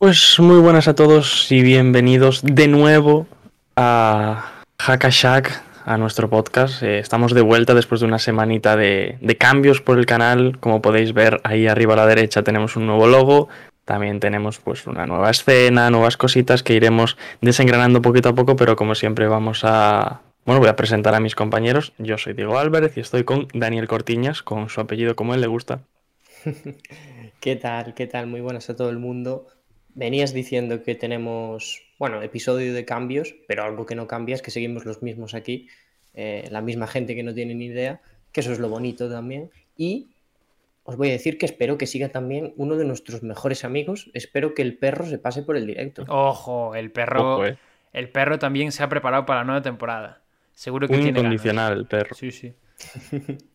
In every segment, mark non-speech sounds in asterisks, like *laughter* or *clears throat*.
Pues muy buenas a todos y bienvenidos de nuevo a Hackashack, a nuestro podcast. Eh, estamos de vuelta después de una semanita de, de cambios por el canal. Como podéis ver ahí arriba a la derecha tenemos un nuevo logo. También tenemos pues una nueva escena, nuevas cositas que iremos desengranando poquito a poco, pero como siempre vamos a... Bueno, voy a presentar a mis compañeros. Yo soy Diego Álvarez y estoy con Daniel Cortiñas, con su apellido como él le gusta. *laughs* ¿Qué tal? ¿Qué tal? Muy buenas a todo el mundo. Venías diciendo que tenemos, bueno, episodio de cambios, pero algo que no cambia es que seguimos los mismos aquí, eh, la misma gente que no tiene ni idea, que eso es lo bonito también. Y os voy a decir que espero que siga también uno de nuestros mejores amigos. Espero que el perro se pase por el directo. Ojo, el perro, Ojo, eh. el perro también se ha preparado para la nueva temporada. Seguro que Un tiene ganas. incondicional el perro. Sí, sí. *laughs*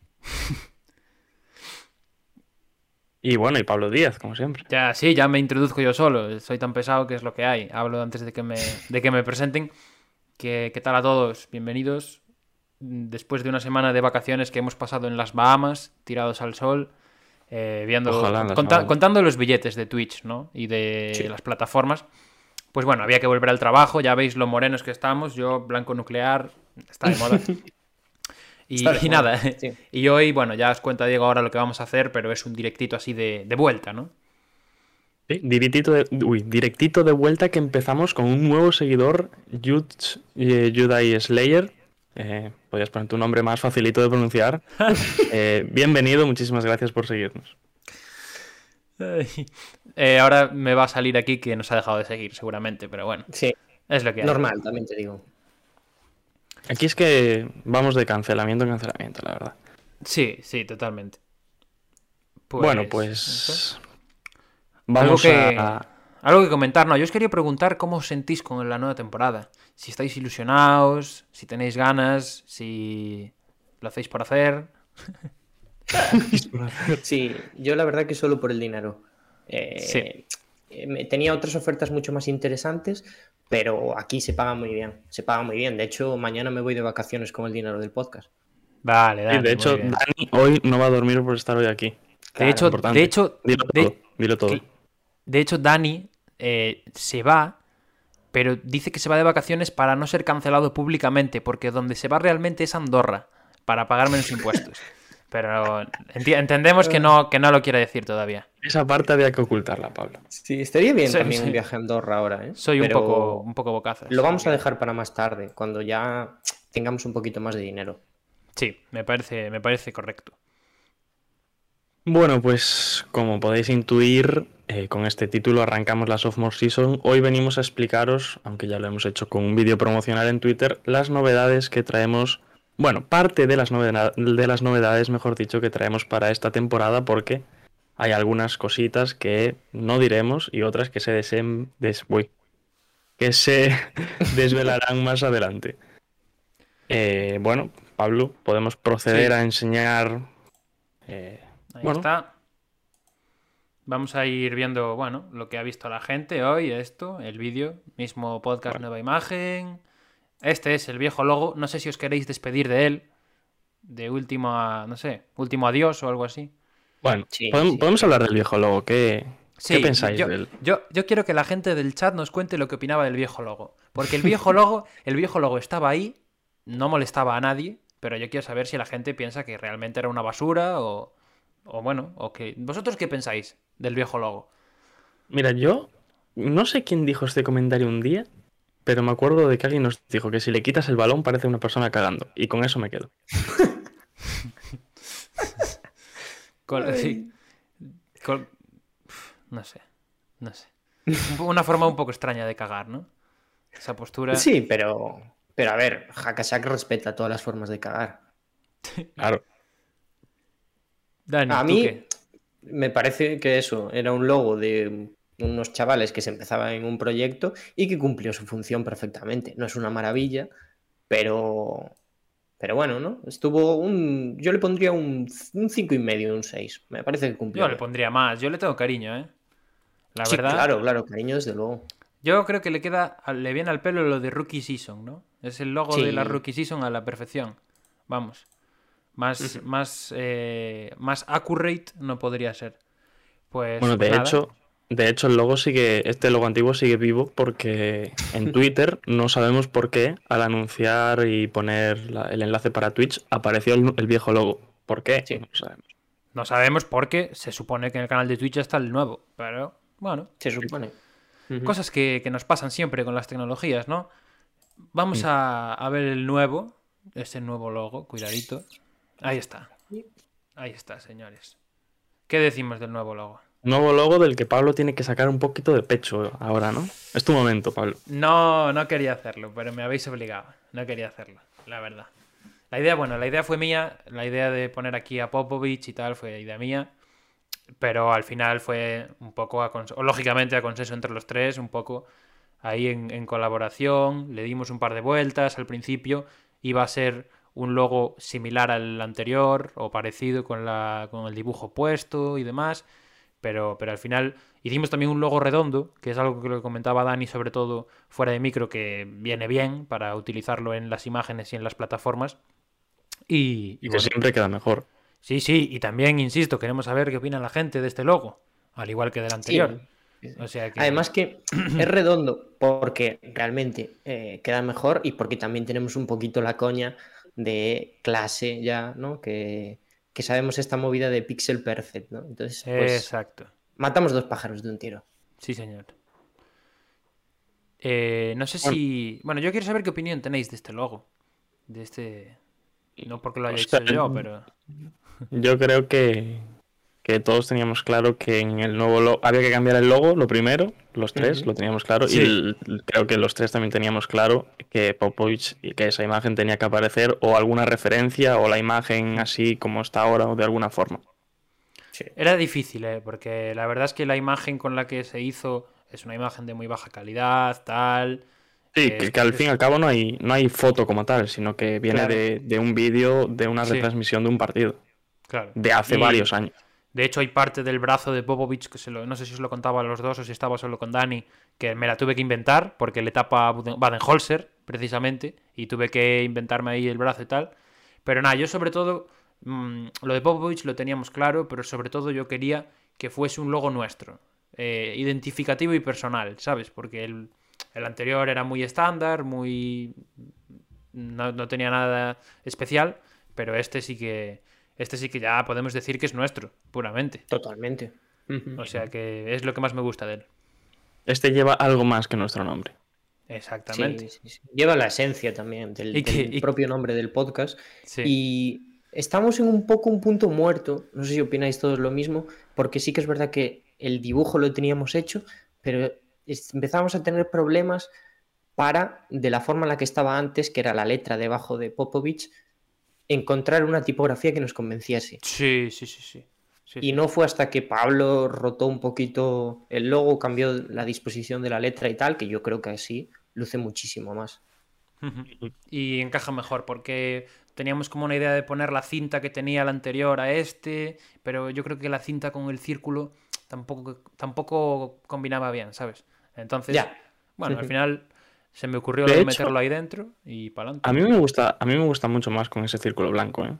Y bueno, y Pablo Díaz, como siempre. Ya, sí, ya me introduzco yo solo. Soy tan pesado que es lo que hay. Hablo antes de que me, de que me presenten. ¿Qué, ¿Qué tal a todos? Bienvenidos. Después de una semana de vacaciones que hemos pasado en las Bahamas, tirados al sol, eh, viendo, Ojalá conta- contando los billetes de Twitch ¿no? y de Sí. las plataformas. Pues bueno, había que volver al trabajo. Ya veis lo morenos que estamos. Yo, blanco nuclear, está de moda. *laughs* Y, Está nada, sí. *laughs* y hoy, bueno, ya os cuenta Diego ahora lo que vamos a hacer, pero es un directito así de, de vuelta, ¿no? Sí, directito de, uy, directito de vuelta que empezamos con un nuevo seguidor, Jud, eh, Judai Slayer. Eh, podías poner tu nombre más facilito de pronunciar. *laughs* Eh, bienvenido, muchísimas gracias por seguirnos. Eh, ahora me va a salir aquí que nos ha dejado de seguir, seguramente, pero bueno, Sí, es lo que hay. normal, también te digo. Aquí es que vamos de cancelamiento en cancelamiento, la verdad. Sí, sí, totalmente. Pues, bueno, pues Algo vamos que, a... algo que comentar, no, yo os quería preguntar cómo os sentís con la nueva temporada. Si estáis ilusionados, si tenéis ganas, si lo hacéis por hacer. *laughs* *laughs* Sí, yo la verdad que solo por el dinero. Eh, Sí. eh, tenía otras ofertas mucho más interesantes, pero aquí se paga muy bien. Se paga muy bien. De hecho, mañana me voy de vacaciones con el dinero del podcast. Vale, Sí, Dani, de hecho. Dani hoy no va a dormir por estar hoy aquí. de hecho, importante. de hecho, Dilo de- todo, dilo todo. Que- De hecho, Dani eh, se va, pero dice que se va de vacaciones para no ser cancelado públicamente, porque donde se va realmente es Andorra, para pagar menos *laughs* impuestos. Pero entendemos que no, que no lo quiere decir todavía. Esa parte había que ocultarla, Pablo. Sí, estaría bien Sí, también sí. un viaje a Andorra ahora, ¿eh? Soy un poco, un poco bocazas. Lo vamos a dejar para más tarde, cuando ya tengamos un poquito más de dinero. Sí, me parece, me parece correcto. Bueno, pues como podéis intuir, eh, con este título arrancamos la Sophomore Season. Hoy venimos a explicaros, aunque ya lo hemos hecho con un vídeo promocional en Twitter, las novedades que traemos, bueno, parte de las, de las novedades, mejor dicho, que traemos para esta temporada, porque hay algunas cositas que no diremos y otras que se desem- des- uy, que se *laughs* desvelarán más adelante. Eh, bueno, Pablo, podemos proceder Sí. a enseñar... eh, Ahí Bueno. está. Vamos a ir viendo, bueno, lo que ha visto la gente hoy, esto, el vídeo, mismo podcast, nueva imagen. Este es el viejo logo. No sé si os queréis despedir de él. De último, a- no sé, último adiós o algo así. Bueno, Sí, podemos, sí. podemos hablar del viejo logo. ¿Qué, Sí, ¿qué pensáis yo, de él? Yo, yo quiero que la gente del chat nos cuente lo que opinaba del viejo logo. Porque el viejo *laughs* logo, el viejo logo estaba ahí, no molestaba a nadie, pero yo quiero saber si la gente piensa que realmente era una basura o, o bueno, o que. ¿Vosotros qué pensáis del viejo logo? Mira, yo no sé quién dijo este comentario un día, pero me acuerdo de que alguien nos dijo que si le quitas el balón parece una persona cagando. Y con eso me quedo. *laughs* Col- sí. Col- no sé, no Una forma un poco extraña de cagar, ¿no? Esa postura. Sí, pero, pero a ver, Hakasak respeta todas las formas de cagar. *laughs* Claro. Dani, A ¿tú mí qué? me parece que eso era un logo de unos chavales que se empezaban en un proyecto y que cumplió su función perfectamente. No es una maravilla, pero, pero bueno, ¿no? Estuvo un. Yo le pondría un, un cinco y medio, un 6. Me parece que cumplió. Yo le pondría más. Yo le tengo cariño, ¿eh? La Sí, verdad. claro, claro, cariño, desde luego. Yo creo que le queda, le viene al pelo lo de Rookie Season, ¿no? Es el logo Sí. de la Rookie Season a la perfección. Vamos. Más, más, eh, más accurate no podría ser. Pues, Bueno, de pues nada. hecho, de hecho el logo sigue, este logo antiguo sigue vivo porque en *laughs* Twitter no sabemos por qué al anunciar y poner la- el enlace para Twitch apareció el, el viejo logo. ¿Por qué? Sí. No lo sabemos. No sabemos porque se supone que en el canal de Twitch está el nuevo. Pero, bueno, Se supone. Cosas que, que nos pasan siempre con las tecnologías, ¿no? Vamos Mm. a, a ver el nuevo, ese nuevo logo, cuidadito. Ahí está. Ahí está, señores. ¿Qué decimos del nuevo logo? Nuevo logo del que Pablo tiene que sacar un poquito de pecho ahora, ¿no? Es tu momento, Pablo. No, no quería hacerlo, pero me habéis obligado. No quería hacerlo, la verdad. La idea, bueno, la idea fue mía, la idea de poner aquí a Popovich y tal fue idea mía, pero al final fue un poco, a o lógicamente a consenso entre los tres, un poco ahí en, en colaboración, le dimos un par de vueltas al principio, iba a ser un logo similar al anterior o parecido con, la, con el dibujo puesto y demás, pero, pero al final hicimos también un logo redondo, que es algo que lo comentaba Dani, sobre todo fuera de micro, que viene bien para utilizarlo en las imágenes y en las plataformas. Y, y Y que bueno, siempre queda mejor. sí, sí, y también, insisto, queremos saber qué opina la gente de este logo, al igual que del anterior. O sea que... Además que *clears throat* es redondo porque realmente eh, queda mejor y porque también tenemos un poquito la coña de clase ya, ¿no? Que, que sabemos esta movida de pixel perfect, ¿no? Entonces, pues Exacto. matamos dos pájaros de un tiro. Sí, señor. Eh, no sé si. Bueno, yo quiero saber qué opinión tenéis de este logo. De este. No porque lo haya hecho yo, pero. Yo creo que, que todos teníamos claro que en el nuevo logo había que cambiar el logo, lo primero, los tres, lo teníamos claro. Sí. Y el- creo que los tres también teníamos claro que Popovich y que esa imagen tenía que aparecer o alguna referencia o la imagen así como está ahora o de alguna forma. Era difícil, ¿eh? Porque la verdad es que la imagen con la que se hizo es una imagen de muy baja calidad, tal. Sí, Eh, que, que al fin y al cabo no hay, no hay foto como tal, sino que viene Claro. de, de un vídeo de una Sí. retransmisión de un partido, Claro. de hace Y, varios años. De hecho, hay parte del brazo de Popovich que se lo, no sé si os lo contaba a los dos o si estaba solo con Dani, que me la tuve que inventar porque le tapa Baden-Holzer, precisamente, y tuve que inventarme ahí el brazo y tal. Pero nada, yo sobre todo, mm, lo de Popovich lo teníamos claro, pero sobre todo yo quería que fuese un logo nuestro, eh, identificativo y personal, ¿sabes? Porque el, el anterior era muy estándar, muy... No, no tenía nada especial, pero este sí que... Este sí que ya podemos decir que es nuestro, puramente. Totalmente. O sea que es lo que más me gusta de él. Este lleva algo más que nuestro nombre. Exactamente. Sí, sí, sí. Lleva la esencia también del, Y que- del y- propio nombre del podcast. Sí. Y estamos en un poco un punto muerto, no sé si opináis todos lo mismo, porque sí que es verdad que el dibujo lo teníamos hecho, pero empezamos a tener problemas para, de la forma en la que estaba antes, que era la letra debajo de Popovich, encontrar una tipografía que nos convenciese. Sí, sí, sí, sí. Sí, Y no fue hasta que Pablo rotó un poquito el logo, cambió la disposición de la letra y tal, que yo creo que así luce muchísimo más. Y encaja mejor porque teníamos como una idea de poner la cinta que tenía el anterior a este, pero yo creo que la cinta con el círculo tampoco, tampoco combinaba bien, ¿sabes? Entonces, Ya. bueno, al final se me ocurrió De lo de hecho- meterlo ahí dentro y para adelante. A mí me gusta, a mí me gusta mucho más con ese círculo blanco, ¿eh?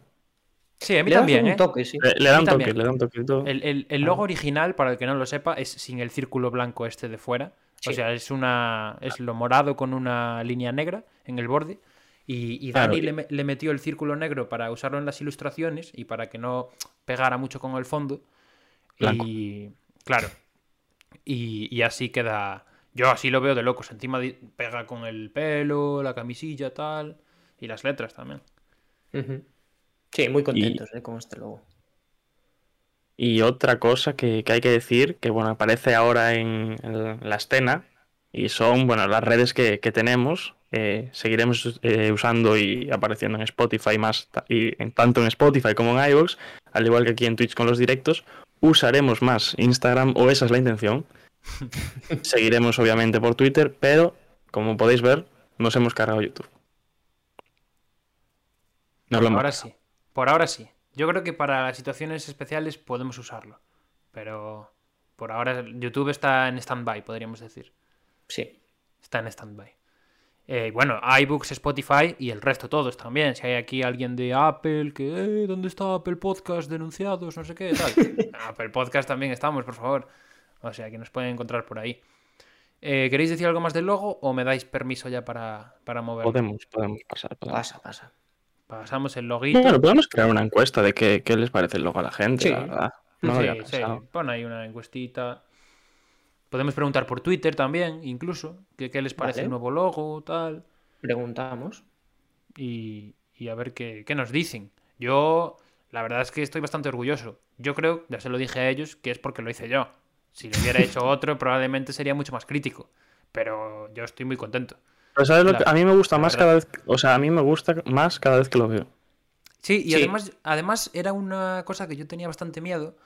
Sí, a mí Le también, un ¿eh? toque, sí. Le, le da un toque, también. le da un toquito. El, el- el logo original, para el que no lo sepa, es sin el círculo blanco este de fuera. O sea, es una es lo morado con una línea negra en el borde. Y, Dani le, me- le metió el círculo negro para usarlo en las ilustraciones y para que no pegara mucho con el fondo. Blanco. Y claro. Y, y así queda. Yo así lo veo de locos. Encima pega con el pelo, la camisilla, tal. Y las letras también. Sí, muy contentos eh, con este logo. Y otra cosa que, que hay que decir, que bueno, aparece ahora en, en la escena, y son bueno las redes que, que tenemos. eh, seguiremos eh, usando y apareciendo en Spotify más, y en, tanto en Spotify como en iVoox, al igual que aquí en Twitch con los directos. Usaremos más Instagram, o esa es la intención. *laughs* Seguiremos obviamente por Twitter, pero como podéis ver, nos hemos cargado YouTube. Nos Por ahora sí. Por ahora sí. Yo creo que para situaciones especiales podemos usarlo. Pero por ahora YouTube está en stand-by, podríamos decir. Sí. Está en stand-by. Eh, bueno, iBooks, Spotify y el resto todos también. Si hay aquí alguien de Apple que, eh, ¿dónde está Apple Podcast denunciados? No sé qué, tal. *laughs* Apple Podcast también estamos, por favor. O sea, que nos pueden encontrar por ahí. Eh, ¿Queréis decir algo más del logo o me dais permiso ya para, para moverlo? Podemos, podemos pasar. podemos. Pasa, pasa. Pasamos el loguito. Bueno, podemos crear una encuesta de qué, qué les parece el logo a la gente, Sí. la verdad. No lo Sí, había sí, pon ahí una encuestita. Podemos preguntar por Twitter también, incluso, que qué les parece Vale. el nuevo logo, tal. Preguntamos. y, y a ver qué, qué nos dicen. Yo, la verdad es que estoy bastante orgulloso. Yo creo, ya se lo dije a ellos, que es porque lo hice yo. Si lo hubiera hecho otro, probablemente sería mucho más crítico. Pero yo estoy muy contento. Pero ¿sabes lo La- que a mí me gusta más verdad. cada vez, o sea, a mí me gusta más cada vez que lo veo. Sí, y Sí. Además, además era una cosa que yo tenía bastante miedo,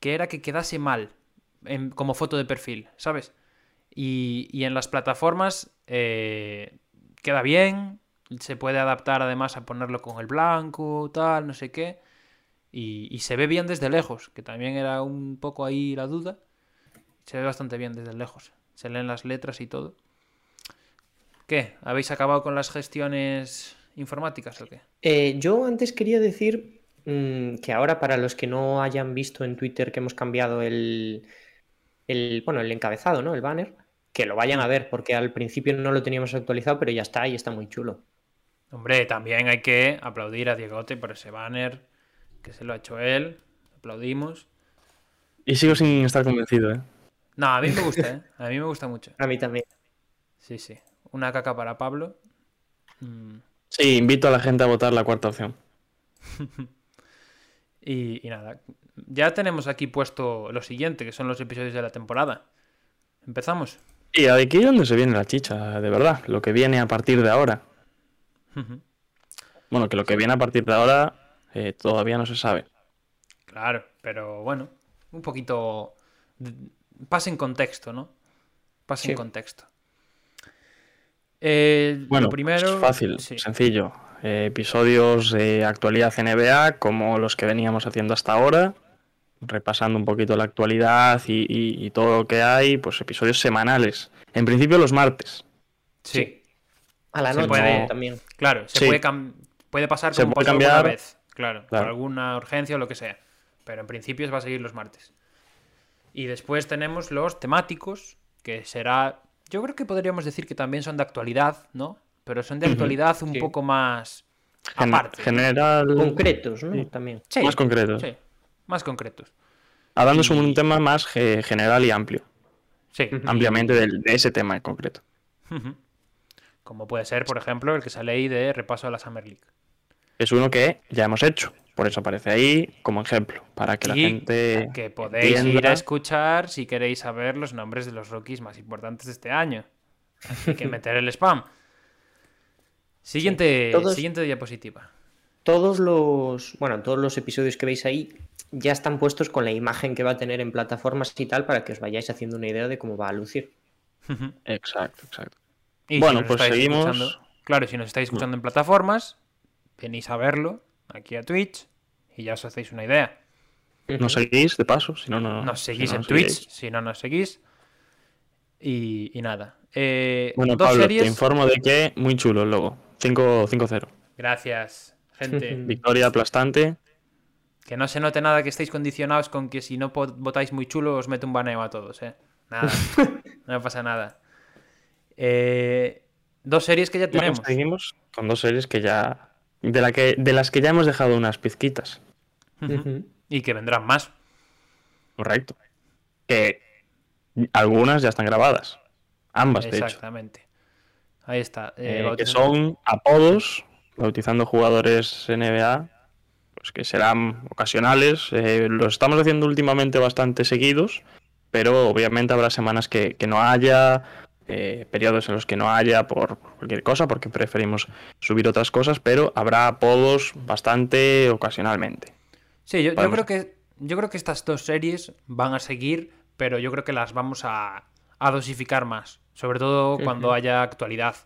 que era que quedase mal en- como foto de perfil, ¿sabes? Y, y en las plataformas eh, queda bien, se puede adaptar además a ponerlo con el blanco, tal, no sé qué, y, y se ve bien desde lejos, que también era un poco ahí la duda. Se ve bastante bien desde lejos, se leen las letras y todo. ¿Qué? ¿Habéis acabado con las gestiones informáticas o qué? Eh, yo antes quería decir mm, que ahora para los que no hayan visto en Twitter que hemos cambiado el, el, bueno, el encabezado, ¿no? El banner, que lo vayan a ver, porque al principio no lo teníamos actualizado, pero ya está y está muy chulo. Hombre, también hay que aplaudir a Diegote por ese banner que se lo ha hecho él. Aplaudimos. Y sigo sin estar convencido, ¿eh? No, a mí me gusta, ¿eh? A mí me gusta mucho. A mí también. Sí, sí. Una caca para Pablo. Mm, Sí, invito a la gente a votar la cuarta opción. *laughs* Y, y nada, ya tenemos aquí puesto lo siguiente, que son los episodios de la temporada. ¿Empezamos? Y aquí es donde se viene la chicha, de verdad. Lo que viene a partir de ahora. Bueno, que lo que viene a partir de ahora eh, todavía no se sabe. Claro, pero bueno, un poquito... Pasa en contexto, ¿no? Pasa en contexto. Eh, Bueno, lo primero... pues fácil, sí. sencillo. Eh, episodios de actualidad NBA, como los que veníamos haciendo hasta ahora, repasando un poquito la actualidad y, y- y todo lo que hay, pues episodios semanales. En principio los martes. Sí, A la Se noche puede- también. claro, se Sí. puede, cam- puede pasar Se como puede pasó alguna cambiar. vez, claro, por Claro. alguna urgencia o lo que sea. Pero en principio va a seguir los martes. Y después tenemos los temáticos, que será. Yo creo que podríamos decir que también son de actualidad, ¿no? Pero son de actualidad un Sí. poco más Gen- aparte. general, Concretos, ¿no? Sí. También. Sí, más concretos. sí, más concretos. Hablando sobre Y- un tema más ge- general y amplio. Sí. Ampliamente del- de ese tema en concreto. Como puede ser, por ejemplo, el que sale ahí de repaso a la Summer League. Es uno que ya hemos hecho. Por eso aparece ahí como ejemplo. Para que la gente. que podéis ir a escuchar si queréis saber los nombres de los rookies más importantes de este año. Hay que meter el spam. Siguiente, Todos- siguiente diapositiva. Todos los, bueno, todos los episodios que veis ahí ya están puestos con la imagen que va a tener en plataformas y tal para que os vayáis haciendo una idea de cómo va a lucir. Exacto, exacto. Y si Bueno, nos pues estáis seguimos. escuchando- claro, si nos estáis escuchando en plataformas, venís a verlo aquí a Twitch y ya os hacéis una idea. Nos seguís de paso, si no, no. Nos si seguís no en nos Twitch, seguís. si no nos seguís. Y, y nada. Eh, Bueno, dos Pablo, series. te informo de que muy chulo el logo. 5 5-0. Gracias, gente. *laughs* Victoria aplastante. Que no se note nada que estéis condicionados con que si no votáis muy chulo os meto un baneo a todos, ¿eh? Nada, *laughs* no pasa nada. Eh, dos series que ya Bueno, tenemos. seguimos con dos series que ya. De, la que, de las que ya hemos dejado unas pizquitas. Y que vendrán más. Correcto. Que algunas ya están grabadas. Ambas, de hecho. Exactamente. Ahí está. eh, Eh, que son apodos, bautizando jugadores NBA, pues que serán ocasionales. Eh, los estamos haciendo últimamente bastante seguidos, pero obviamente habrá semanas que, que no haya, eh, periodos en los que no haya por cualquier cosa, porque preferimos subir otras cosas, pero habrá apodos bastante ocasionalmente. Sí, yo, creo que yo creo que estas dos series van a seguir, pero yo creo que las vamos a a dosificar más, sobre todo cuando haya actualidad,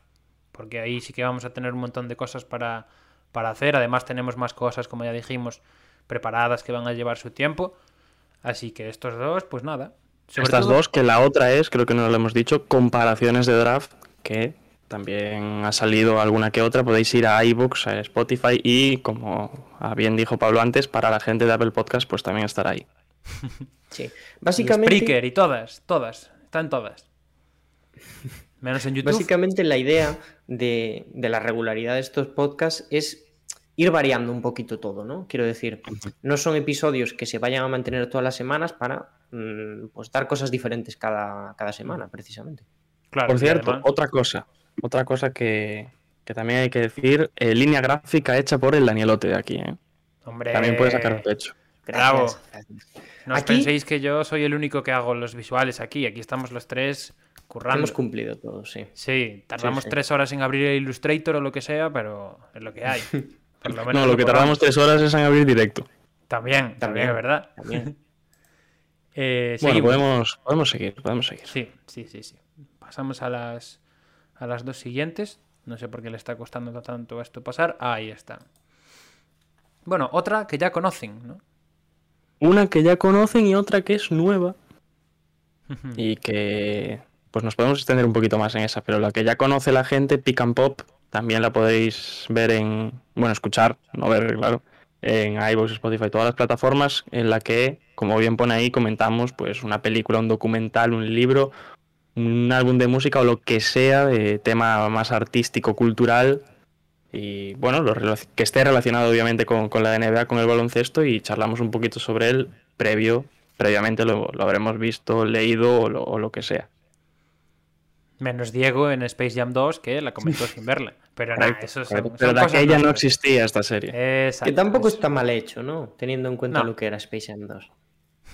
porque ahí sí que vamos a tener un montón de cosas para, para hacer, además tenemos más cosas, como ya dijimos, preparadas que van a llevar su tiempo, así que estos dos, pues nada. Sobre Estas todo- dos, que la otra es, creo que no lo hemos dicho, comparaciones de draft, que también ha salido alguna que otra. Podéis ir a iBooks, a Spotify y, como ah, bien dijo Pablo antes, para la gente de Apple Podcast, pues también estará ahí. *laughs* Sí. y Básicamente, Spreaker y todas, todas, están todas. Menos en YouTube. básicamente la idea de, de la regularidad de estos podcasts es ir variando un poquito todo, ¿no? Quiero decir, no son episodios que se vayan a mantener todas las semanas para mm, pues, dar cosas diferentes cada, cada semana, precisamente. Claro, Por y cierto, además- otra cosa, otra cosa que, que también hay que decir, eh, línea gráfica hecha por el Danielote de aquí, ¿eh? hombre, También puede sacar pecho. Bravo. No os Aquí- penséis que yo soy el único que hago los visuales aquí. Aquí estamos los tres currando. Hemos cumplido todo, sí. Sí, tardamos sí. tres horas en abrir el Illustrator o lo que sea, pero es lo que hay. *laughs* Por lo menos No, lo que tardamos tres horas es en abrir directo. También, también, También. es verdad. También. *laughs* Eh, Bueno, podemos, podemos seguir, podemos seguir. Sí, sí, sí, sí. Pasamos a las, a las dos siguientes. No sé por qué le está costando tanto esto pasar. Ahí están. Bueno, otra que ya conocen, ¿no? Una que ya conocen y otra que es nueva. y que pues nos podemos extender un poquito más en esa, pero la que ya conoce la gente, Pick and Pop, también la podéis ver en, bueno, escuchar, no ver, claro, en iVoox, Spotify, todas las plataformas, en la que, como bien pone ahí, comentamos pues una película, un documental, un libro, un álbum de música o lo que sea de tema más artístico, cultural y bueno, lo que esté relacionado obviamente con, con la NBA, con el baloncesto y charlamos un poquito sobre él previo, previamente lo, lo habremos visto, leído o lo, o lo que sea. Menos Diego en Space Jam 2, que la comentó *laughs* sin verla. Pero nada, eso son, Pero de aquella no existía esta serie. Exacto, Que tampoco eso. está mal hecho, ¿no? Teniendo en cuenta No. lo que era Space Jam 2.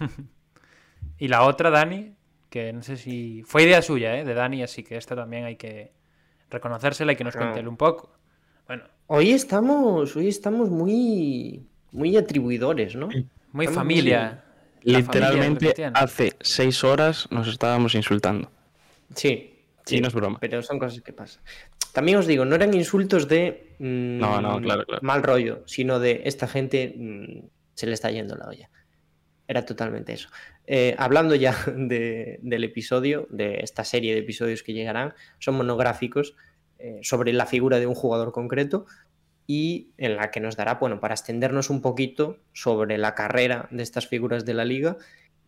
*laughs* Y la otra, Dani, que no sé si. Fue idea suya, ¿eh? De Dani, así que esta también hay que reconocérsela y que nos No. cuente él un poco. Bueno, Hoy estamos, hoy estamos muy, muy atribuidores, ¿no? muy Estamos familia. Literalmente hace seis horas nos estábamos insultando. Sí, sí, Y no es broma. pero son cosas que pasan. También os digo, no eran insultos de mm, No, no, claro, claro. mal rollo, sino de esta gente mm, se le está yendo la olla. Era totalmente eso. Eh, hablando ya *laughs* de- del episodio, de esta serie de episodios que llegarán, son monográficos eh, sobre la figura de un jugador concreto y en la que nos dará, bueno, para extendernos un poquito sobre la carrera de estas figuras de la liga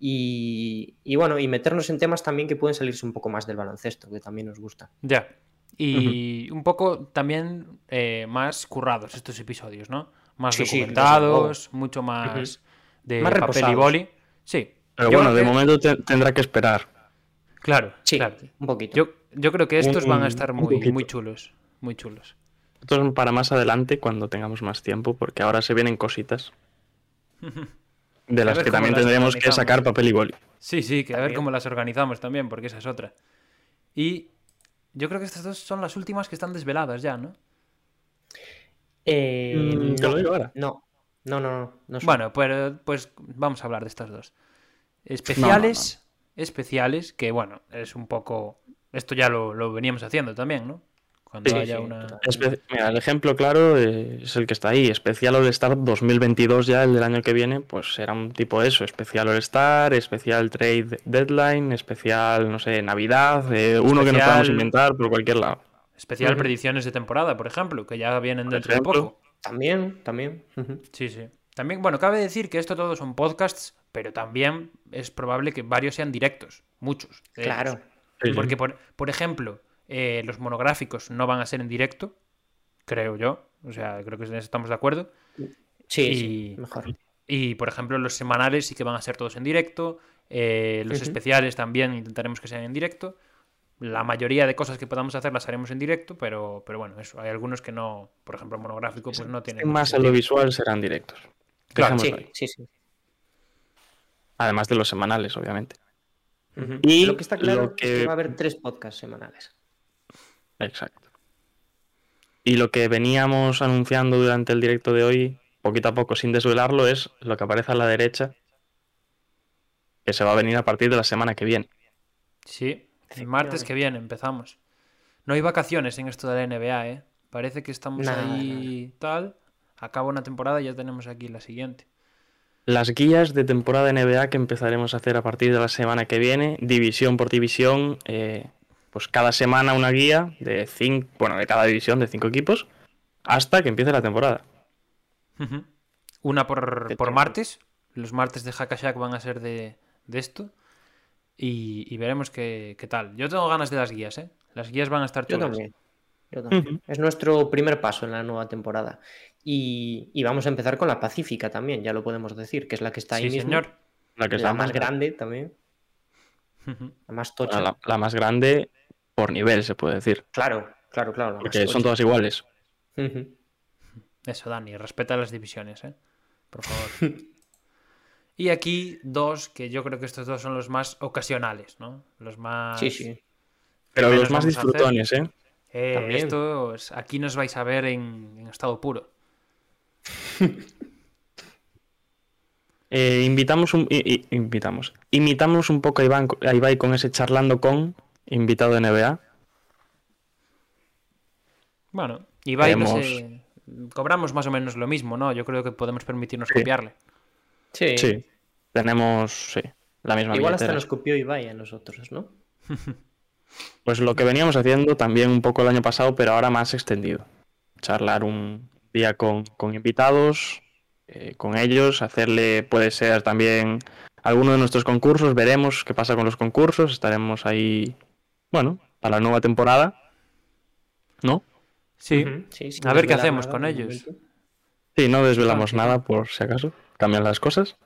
y, y, bueno, y meternos en temas también que pueden salirse un poco más del baloncesto, que también nos gusta. Ya. Y un poco también eh, más currados estos episodios, ¿no? Más Sí, sí, documentados, mucho más de Más papel y boli. Sí. Pero Yo bueno, de que- momento te- tendrá que esperar. Claro, Sí, claro. un poquito. Yo, yo creo que estos Un- van a estar muy, muy chulos. Muy chulos. Esto es para más adelante cuando tengamos más tiempo, porque ahora se vienen cositas. *laughs* De las que también las tendremos que sacar papel y boli. Sí, sí, que a ver cómo las organizamos también, porque esa es otra. Y yo creo que estas dos son las últimas que están desveladas ya, ¿no? Eh, Mm, te no, lo digo ahora. No, no, no, no. no son. Bueno, pues, pues vamos a hablar de estas dos. Especiales, especiales, que bueno, es un poco... Esto ya lo, lo veníamos haciendo también, ¿no? Cuando Sí, haya sí, una... Espe- Mira, el ejemplo claro eh, es el que está ahí. Especial All-Star 2022 ya, el del año que viene, pues será un tipo de eso. Especial All-Star, especial Trade Deadline, especial, no sé, Navidad, eh, uno que nos podamos inventar por cualquier lado. Especial predicciones de temporada, por ejemplo, que ya vienen Por dentro de poco. También, también. Sí, sí. También, bueno, cabe decir que esto todo son podcasts, pero también es probable que varios sean directos. Muchos. Claro. Sí, sí. Porque, por, por ejemplo, eh, los monográficos no van a ser en directo, creo yo. O sea, creo que en eso estamos de acuerdo. Sí, Y- sí, mejor. Y, por ejemplo, los semanales sí que van a ser todos en directo. eh, los especiales también intentaremos que sean en directo. La mayoría de cosas que podamos hacer las haremos en directo, pero, pero bueno, eso. Hay algunos que no, por ejemplo, monográfico, pues no tienen. mucho Más audiovisual serán directos. Claro, Sí, ahí. sí, sí. Además de los semanales, obviamente. Y lo que está claro es que- va a haber tres podcasts semanales. Exacto. Y lo que veníamos anunciando durante el directo de hoy, poquito a poco, sin desvelarlo, es lo que aparece a la derecha, que se va a venir a partir de la semana que viene. Sí. El martes que viene empezamos. No hay vacaciones en esto de la NBA, ¿eh? Parece que estamos ahí tal. Acaba una temporada y ya tenemos aquí la siguiente. Las guías de temporada NBA que empezaremos a hacer a partir de la semana que viene, división por división, eh, pues cada semana una guía de cinco, bueno, de cada división de cinco equipos, hasta que empiece la temporada. Una por, por martes. Los martes de Hackashack van a ser de, de esto. Y, y veremos qué, qué tal. Yo tengo ganas de las guías, ¿eh? Las guías van a estar Yo chulas. también. Yo también. Es nuestro primer paso en la nueva temporada. Y, y vamos a empezar con la Pacífica también, ya lo podemos decir, que es la que está ahí Sí, mismo. señor. La que es La la, más grande también. La más tocha. la, la más grande por nivel, se puede decir. Claro, claro, claro. Porque son todas iguales. Eso, Dani, respeta las divisiones, ¿eh? Por favor. *laughs* y aquí dos, que yo creo que estos dos son los más ocasionales, ¿no? Los más... Sí, sí. Pero los más disfrutones, ¿eh? Eh, También. esto, es- aquí nos vais a ver en, en estado puro. *laughs* Eh, invitamos un, i- i- invitamos. Imitamos un poco a, Iván, a Ibai con ese charlando con invitado de NBA. Bueno, Ibai, no Haremos- sé, cobramos más o menos lo mismo, ¿no? Yo creo que podemos permitirnos Sí. copiarle. Sí. Sí. Tenemos, sí, la misma Igual hasta nos copió Ibai a nosotros, ¿no? *laughs* Pues lo que veníamos haciendo también un poco el año pasado, pero ahora más extendido. Charlar un día con, con invitados, eh, con ellos, hacerle, puede ser también alguno de nuestros concursos, veremos qué pasa con los concursos, estaremos ahí, bueno, para la nueva temporada, ¿no? Sí. A ver qué hacemos nada con ellos. Sí, no desvelamos sí. nada por si acaso, cambian las cosas.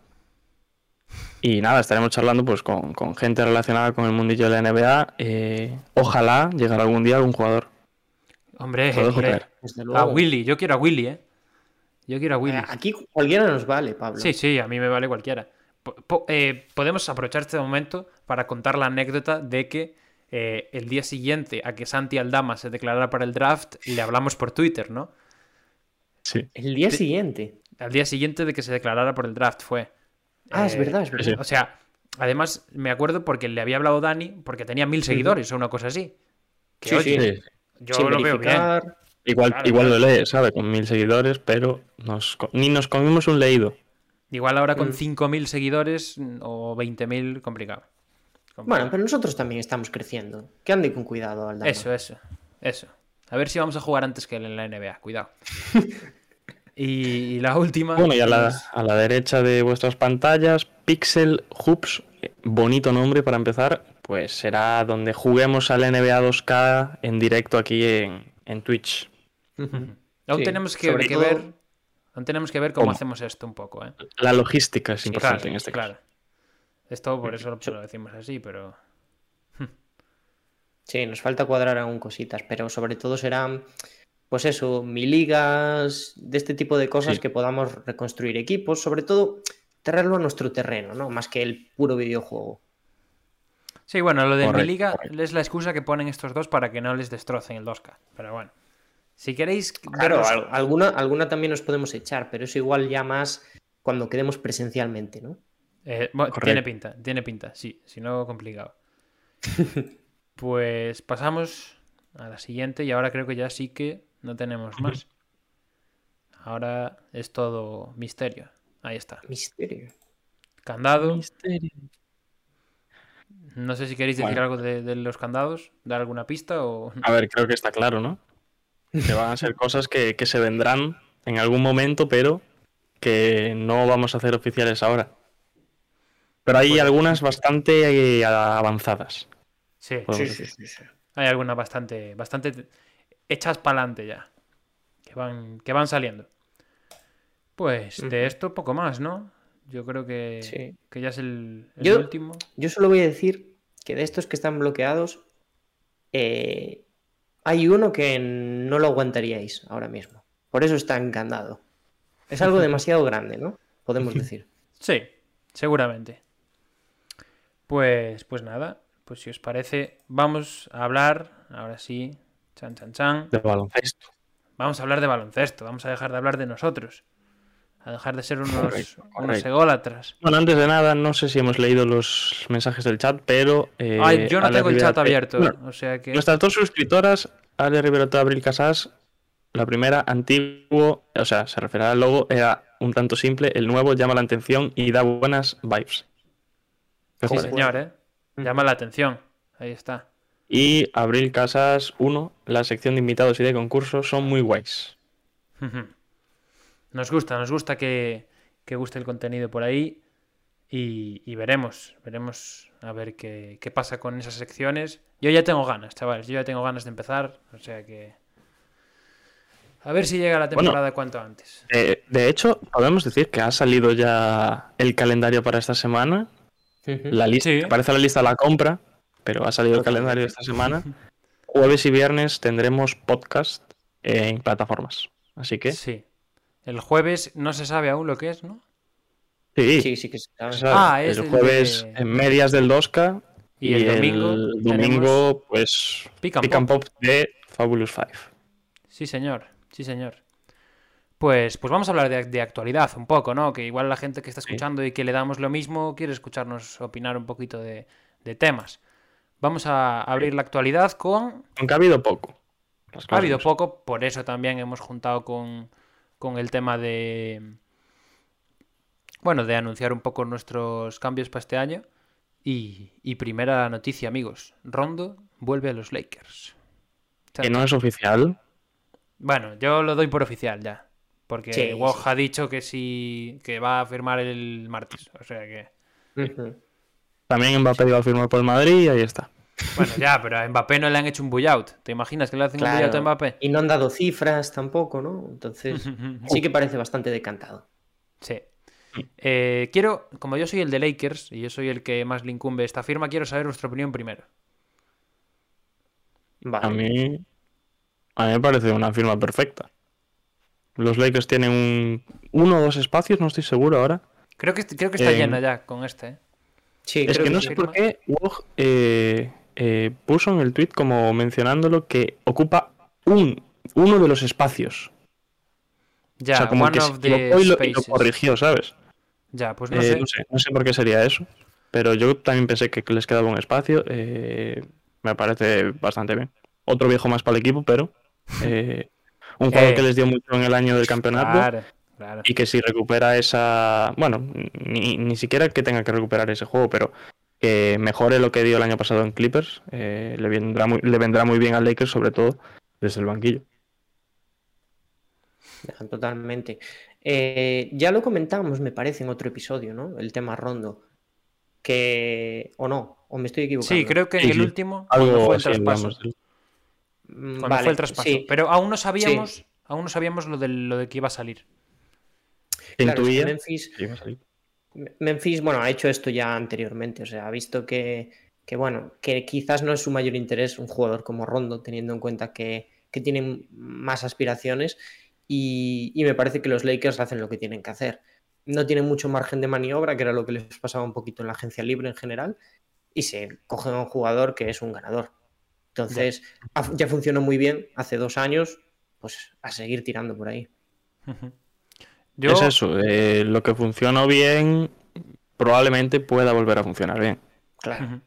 Y nada, estaremos charlando pues con, con gente relacionada con el mundillo de la NBA. eh, ojalá llegara algún día algún jugador. Hombre, hombre, a. Willy, yo quiero a Willy, ¿eh? Yo quiero a Willy. Eh, Aquí cualquiera nos vale, Pablo. Sí, sí, a mí me vale cualquiera. Po- po- eh, podemos aprovechar este momento para contar la anécdota de que eh, el día siguiente a que Santi Aldama se declarara para el draft, le hablamos por Twitter, ¿no? Sí. El día siguiente. Al día siguiente de que se declarara por el draft fue. Ah, es Eh, verdad, es verdad. O sea, además me acuerdo porque le había hablado Dani, porque tenía mil seguidores o una cosa así. Que Sí, oye, sí. yo Sin lo veo bien. Igual, Claro, igual claro. lo lee, ¿sabe? Con mil seguidores, pero nos, ni nos comimos un leído. Igual ahora con Mm. 5.000 seguidores mm, o 20.000, complicado. Complicado. Bueno, pero nosotros también estamos creciendo. Que ande con cuidado, Aldama. Eso, eso, eso. A ver si vamos a jugar antes que en la NBA, cuidado. *laughs* y, y la última. Bueno, y a la, es- a la derecha de vuestras pantallas, Pixel Hoops, bonito nombre para empezar, pues será donde juguemos al NBA 2K en directo aquí en, en Twitch. Aún Sí, tenemos que, sobre que todo- ver. Aún tenemos que ver cómo, ¿Cómo? hacemos esto un poco, ¿eh? La logística es Sí, importante claro, en este claro. caso. Esto por eso lo, lo decimos así, pero. *laughs* Sí, nos falta cuadrar aún cositas, pero sobre todo serán, pues eso, mil ligas, de este tipo de cosas Sí. que podamos reconstruir equipos, sobre todo traerlo a nuestro terreno, ¿no? Más que el puro videojuego. Sí, bueno, lo de mi Correcto, liga correcto. es la excusa que ponen estos dos para que no les destrocen el 2K. Pero bueno. Si queréis Claro, al- alguna, alguna también nos podemos echar, pero eso igual ya más cuando quedemos presencialmente, ¿no? Eh, bueno, tiene pinta, tiene pinta, sí, si no, complicado. *laughs* pues pasamos a la siguiente y ahora creo que ya sí que no tenemos más. Ahora es todo misterio. Ahí está. Misterio. Candado. No sé si queréis decir Bueno. algo de, de los candados, dar alguna pista o... A ver, creo que está claro, ¿no? Que van a ser cosas que, que se vendrán en algún momento, pero que no vamos a hacer oficiales ahora. Pero hay algunas bastante eh, avanzadas. Sí, Sí, sí, sí, sí. hay algunas bastante, bastante hechas para adelante ya. Que van, que van saliendo. Pues de esto poco más, ¿no? Yo creo que, Sí. que ya es el, el Yo- último. Yo solo voy a decir que de estos que están bloqueados, eh, hay uno que no lo aguantaríais ahora mismo. Por eso está encandado. Es algo *laughs* demasiado grande, ¿no? Podemos decir. Sí, seguramente. Pues, pues nada, pues si os parece, vamos a hablar, ahora sí, chan chan chan, De baloncesto. vamos a hablar de baloncesto, vamos a dejar de hablar de nosotros. A dejar de ser unos, Correcto, unos ególatras. Bueno, antes de nada, no sé si hemos leído los mensajes del chat, pero. eh, Ay, yo no Ale tengo el chat abierto. Bueno, O sea que. Nuestras dos suscriptoras, Ale Rivera y Abril Casas, la primera, antiguo, o sea, se refiere al logo, era un tanto simple, el nuevo llama la atención y da buenas vibes. ¿Qué Sí, señor, ¿eh? Llama la atención. Ahí está. Y Abril Casas 1, la sección de invitados y de concursos son muy guays. *laughs* Nos gusta, nos gusta que, que guste el contenido por ahí. Y, y veremos, veremos a ver qué, qué pasa con esas secciones. Yo ya tengo ganas, chavales. Yo ya tengo ganas de empezar. O sea que. A ver si llega la Bueno. temporada cuanto antes. Eh, de hecho, podemos decir que ha salido ya el calendario para esta semana. La lista, Sí. aparece la lista de la compra, pero ha salido el calendario esta semana. Jueves y viernes tendremos podcast en plataformas. Así que, sí, Sí. El jueves no se sabe aún lo que es, ¿no? Sí, sí que se sabe. Ah, es el el jueves de- en medias del 2K Y el domingo domingo, pues, Pick and pick and Pop. pop de Fabulous 5. Sí, señor. Sí, señor. Pues, pues vamos a hablar de, de actualidad un poco, ¿no? Que igual la gente que está escuchando y que le damos lo mismo quiere escucharnos opinar un poquito de, de temas. Vamos a abrir la actualidad con... Aunque ha habido poco. Ha habido poco, por eso también hemos juntado con, con el tema de... Bueno, de anunciar un poco nuestros cambios para este año. Y, y primera noticia, amigos. Rondo vuelve a los Lakers. Que no es oficial. Bueno, yo lo doy por oficial ya. Porque Sí, Woj sí. ha dicho que sí que va a firmar el martes. O sea que. También Mbappé iba a firmar por el Madrid y ahí está. Bueno, ya, pero a Mbappé no le han hecho un buyout. ¿Te imaginas que le hacen un buyout a. Mbappé? Y no han dado cifras tampoco, ¿no? Entonces, *laughs* sí que parece bastante decantado. Sí. Eh, quiero, como yo soy el de Lakers y yo soy el que más le incumbe esta firma, quiero saber vuestra opinión primero. Vale. A mí, a mí me parece una firma perfecta. Los Lakers tienen un, uno o dos espacios, no estoy seguro ahora. Creo que, creo que está Eh, llena ya con este. ¿eh? Sí, Es que no sé por qué Woj eh, eh, puso en el tweet como mencionándolo que ocupa un, uno de los espacios. Ya, o sea, como que se lo, y lo corrigió, ¿sabes? Ya, pues no Eh, sé. no sé. No sé por qué sería eso. Pero yo también pensé que les quedaba un espacio. me parece bastante bien. Otro viejo más para el equipo, pero un jugador que les dio mucho en el año del campeonato. Claro, claro. Y que si recupera esa. Bueno, ni, ni siquiera que tenga que recuperar ese juego, pero que mejore lo que dio el año pasado en Clippers, eh, le, vendrá muy, le vendrá muy bien al Lakers, sobre todo desde el banquillo. Totalmente. Eh, ya lo comentamos, me parece, en otro episodio, ¿no? El tema Rondo. Que. O no, o me estoy equivocando. Sí, creo que en Sí, el sí. último cuando Algo fue el así, traspaso. Mm, Cuando vale, fue el traspaso. sí. Pero aún no sabíamos, aún no sabíamos lo de, lo de que iba a salir. Que Claro, es que intuía Memphis. Memphis, bueno, ha hecho esto ya anteriormente, o sea, ha visto que, que, bueno, que quizás no es su mayor interés un jugador como Rondo, teniendo en cuenta que, que tienen más aspiraciones y, y me parece que los Lakers hacen lo que tienen que hacer. No tienen mucho margen de maniobra, que era lo que les pasaba un poquito en la agencia libre en general, y se cogen a un jugador que es un ganador. Entonces, ya funcionó muy bien hace dos años, pues a seguir tirando por ahí. Yo, Es eso, eh, lo que funcionó bien probablemente pueda volver a funcionar bien. Claro.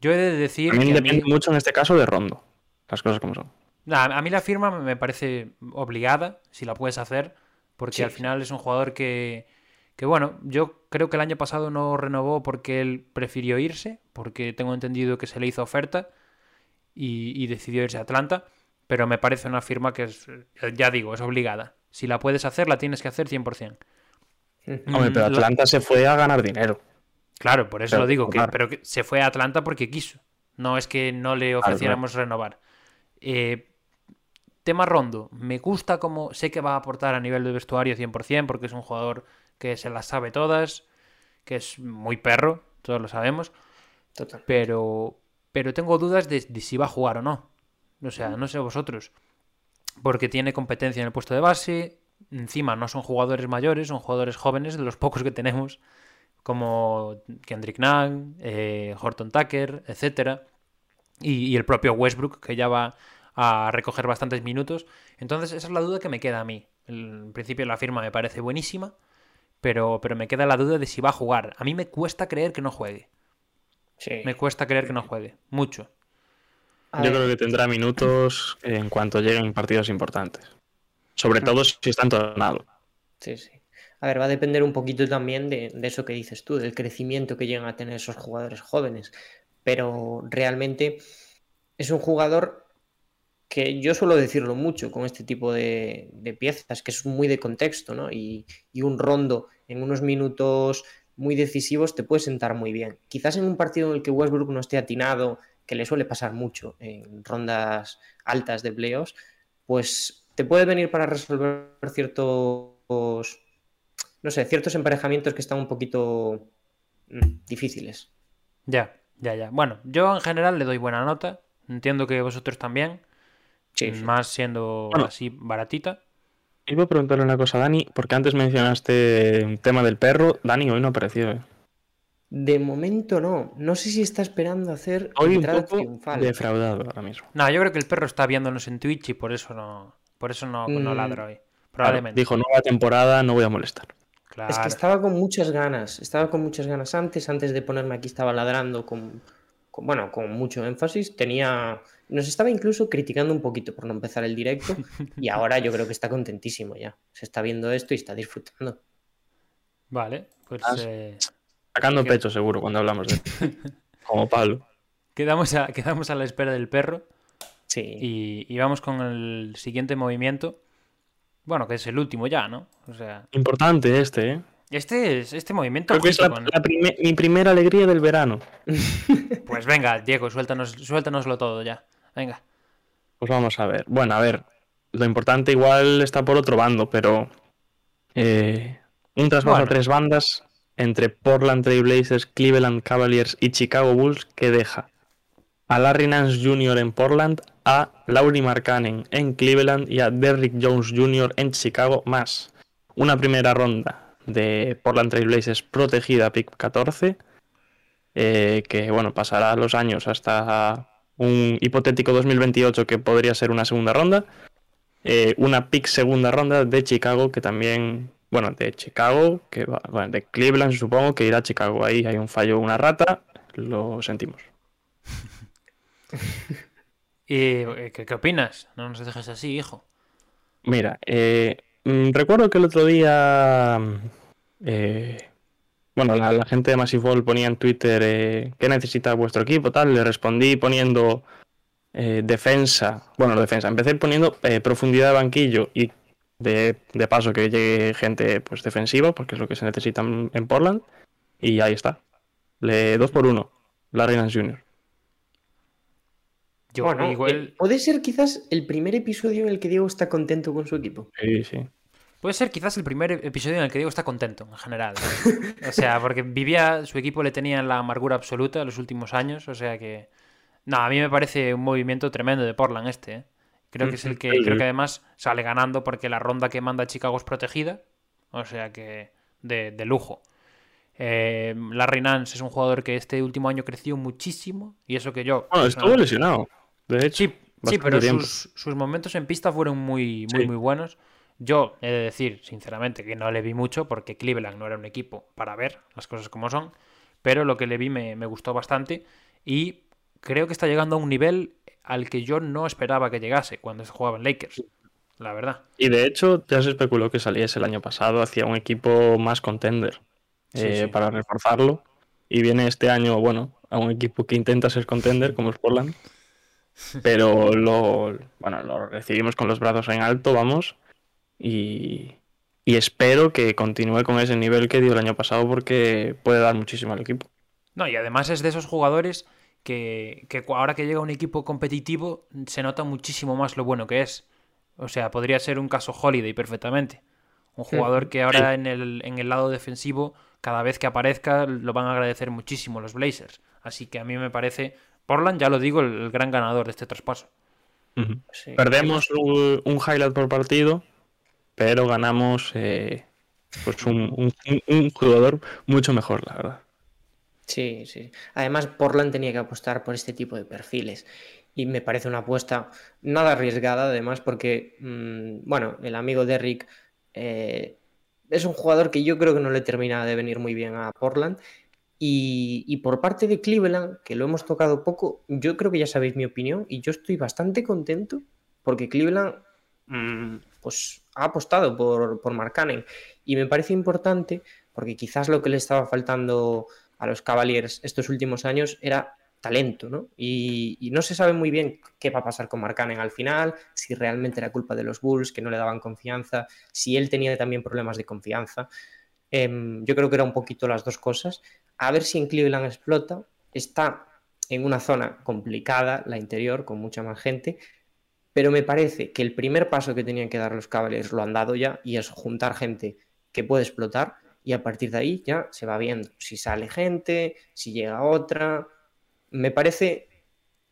Yo he de decir También que a mí, depende mucho en este caso de Rondo, las cosas como son. Nah, a mí la firma me parece obligada, si la puedes hacer, porque Sí, al final es un jugador que, que, bueno, yo creo que el año pasado no renovó porque él prefirió irse, porque tengo entendido que se le hizo oferta y, y decidió irse a Atlanta, pero me parece una firma que es, ya digo, es obligada. Si la puedes hacer, la tienes que hacer 100%. Hombre, pero Mm, la- Atlanta se fue a ganar dinero. Claro, por eso Pero, lo digo, que, claro. pero que se fue a Atlanta porque quiso. No es que no le ofreciéramos renovar. Eh, tema Rondo, me gusta como sé que va a aportar a nivel de vestuario 100% porque es un jugador que se las sabe todas, que es muy perro, todos lo sabemos, Total. pero, pero tengo dudas de, de si va a jugar o no. O sea, no sé vosotros. Porque tiene competencia en el puesto de base, encima no son jugadores mayores, son jugadores jóvenes, de los pocos que tenemos, como Kendrick Nunn, eh, Horton Tucker, etcétera, y, y el propio Westbrook, que ya va a recoger bastantes minutos. Entonces, esa es la duda que me queda a mí. En principio la firma me parece buenísima, pero, pero me queda la duda de si va a jugar. A mí me cuesta creer que no juegue. Sí. Me cuesta creer que no juegue. Mucho. A Yo ver, creo que tendrá minutos en cuanto lleguen partidos importantes. Sobre todo si está entonado. Sí, sí. A ver, va a depender un poquito también de, de eso que dices tú, del crecimiento que llegan a tener esos jugadores jóvenes. Pero realmente es un jugador que yo suelo decirlo mucho con este tipo de, de piezas, que es muy de contexto, ¿no? Y, y un rondo en unos minutos muy decisivos te puede sentar muy bien. Quizás en un partido en el que Westbrook no esté atinado, que le suele pasar mucho en rondas altas de playoffs, pues te puede venir para resolver ciertos, no sé, ciertos emparejamientos que están un poquito mm, difíciles. Ya, ya, ya. Bueno, yo en general le doy buena nota. Entiendo que vosotros también. Sí, sí. Más siendo Bueno. así baratita. Iba a preguntarle una cosa a Dani, porque antes mencionaste el tema del perro. Dani hoy no ha aparecido. ¿eh? De momento no. No sé si está esperando hacer Hoy un entrada poco triunfal. defraudado ahora mismo. No, yo creo que el perro está viéndonos en Twitch y por eso no, por eso no, no Mm, ladra hoy. Claro, Probablemente. dijo, nueva temporada, no voy a molestar. Claro. Es que estaba con muchas ganas, estaba con muchas ganas antes, antes de ponerme aquí estaba ladrando con, con- bueno, con mucho énfasis, tenía, nos estaba incluso criticando un poquito por no empezar el directo *laughs* y ahora yo creo que está contentísimo ya, se está viendo esto y está disfrutando. Vale, pues eh, Sacando pecho seguro cuando hablamos de *laughs* Como Pablo. quedamos, a, quedamos a la espera del perro Sí, y, y vamos con el siguiente movimiento. Bueno, que es el último ya, ¿no? O sea, Importante este, ¿eh? este es este movimiento. Creo que es la, con- la prime- mi primera alegría del verano. *laughs* Pues venga, Diego, suéltanos, suéltanoslo todo ya. Venga. Pues vamos a ver. Bueno, a ver. Lo importante igual está por otro bando, pero. eh, un traspaso Bueno. a tres bandas entre Portland Trail Blazers, Cleveland Cavaliers y Chicago Bulls que deja a Larry Nance Jr. en Portland, a Lauri Markkanen en Cleveland y a Derrick Jones Jr. en Chicago, más una primera ronda de Portland Trail Blazers protegida, pick 14, eh, que bueno, pasará los años hasta un hipotético 2028 que podría ser una segunda ronda, eh, una pick segunda ronda de Chicago que también, bueno, de Chicago, que va, bueno, de Cleveland supongo que irá a Chicago, ahí hay un fallo, una rata, lo sentimos. *laughs* ¿Y eh, ¿qué, qué opinas? No nos dejes así, hijo. Mira, eh, mm, recuerdo que el otro día, eh, bueno, la, la gente de Massive Ball ponía en Twitter eh, qué necesita vuestro equipo, tal, le respondí poniendo defensa, bueno, defensa, empecé poniendo profundidad de banquillo y de, de paso que llegue gente pues defensiva, porque es lo que se necesita en, Portland, y ahí está, le dos por uno, Larry Nance Jr. Yo bueno, igual. eh, puede ser quizás el primer episodio en el que Diego está contento con su equipo. Sí, sí. Puede ser quizás el primer episodio en el que Diego está contento, en general. ¿no? O sea, porque vivía, su equipo le tenía en la amargura absoluta los últimos años, o sea que... No, a mí me parece un movimiento tremendo de Portland este, ¿eh? Creo que es el que, Sí, creo que además sale ganando porque la ronda que manda Chicago es protegida, o sea que de, de lujo. Eh, Larry Nance es un jugador que este último año creció muchísimo y eso que yo... Bueno, estuvo personalmente- lesionado, de hecho. Sí, pero sus, sus momentos en pista fueron muy, muy, Sí. muy buenos. Yo he de decir, sinceramente, que no le vi mucho porque Cleveland no era un equipo para ver las cosas como son, pero lo que le vi me, me gustó bastante y creo que está llegando a un nivel al que yo no esperaba que llegase cuando se jugaba en Lakers, la verdad. Y de hecho, ya se especuló que saliese el año pasado hacia un equipo más contender Sí, eh, sí. para reforzarlo. Y viene este año, bueno, a un equipo que intenta ser contender, como es Portland. *laughs* Pero lo, bueno, lo recibimos con los brazos en alto, vamos. Y, y espero que continúe con ese nivel que dio el año pasado porque puede dar muchísimo al equipo. No, y además es de esos jugadores que, ahora que llega un equipo competitivo se nota muchísimo más lo bueno que es. O sea, podría ser un caso Holiday perfectamente. Un jugador que ahora en el, en el lado defensivo, cada vez que aparezca, lo van a agradecer muchísimo los Blazers. Así que a mí me parece, Portland, ya lo digo, el, el gran ganador de este traspaso. Sí. Perdemos un, un highlight por partido, pero ganamos eh, pues un, un- un- un jugador mucho mejor, la verdad. Sí, sí. Además, Portland tenía que apostar por este tipo de perfiles. y me parece una apuesta nada arriesgada, además, porque, mm, bueno, el amigo Derrick eh, es un jugador que yo creo que no le termina de venir muy bien a Portland. Y, por parte de Cleveland, que lo hemos tocado poco, yo creo que ya sabéis mi opinión y yo estoy bastante contento porque Cleveland mm, pues, ha apostado por, por Mark Cannon. Y me parece importante porque quizás lo que le estaba faltando a los Cavaliers estos últimos años era talento, ¿no? Y, no se sabe muy bien qué va a pasar con Marcanen al final, si realmente era culpa de los Bulls, que no le daban confianza, si él tenía también problemas de confianza. Em, yo creo que era un poquito las dos cosas. A ver si en Cleveland explota. Está en una zona complicada, la interior, con mucha más gente, pero me parece que el primer paso que tenían que dar los Cavaliers lo han dado ya y es juntar gente que puede explotar y a partir de ahí ya se va viendo si sale gente, si llega otra, me parece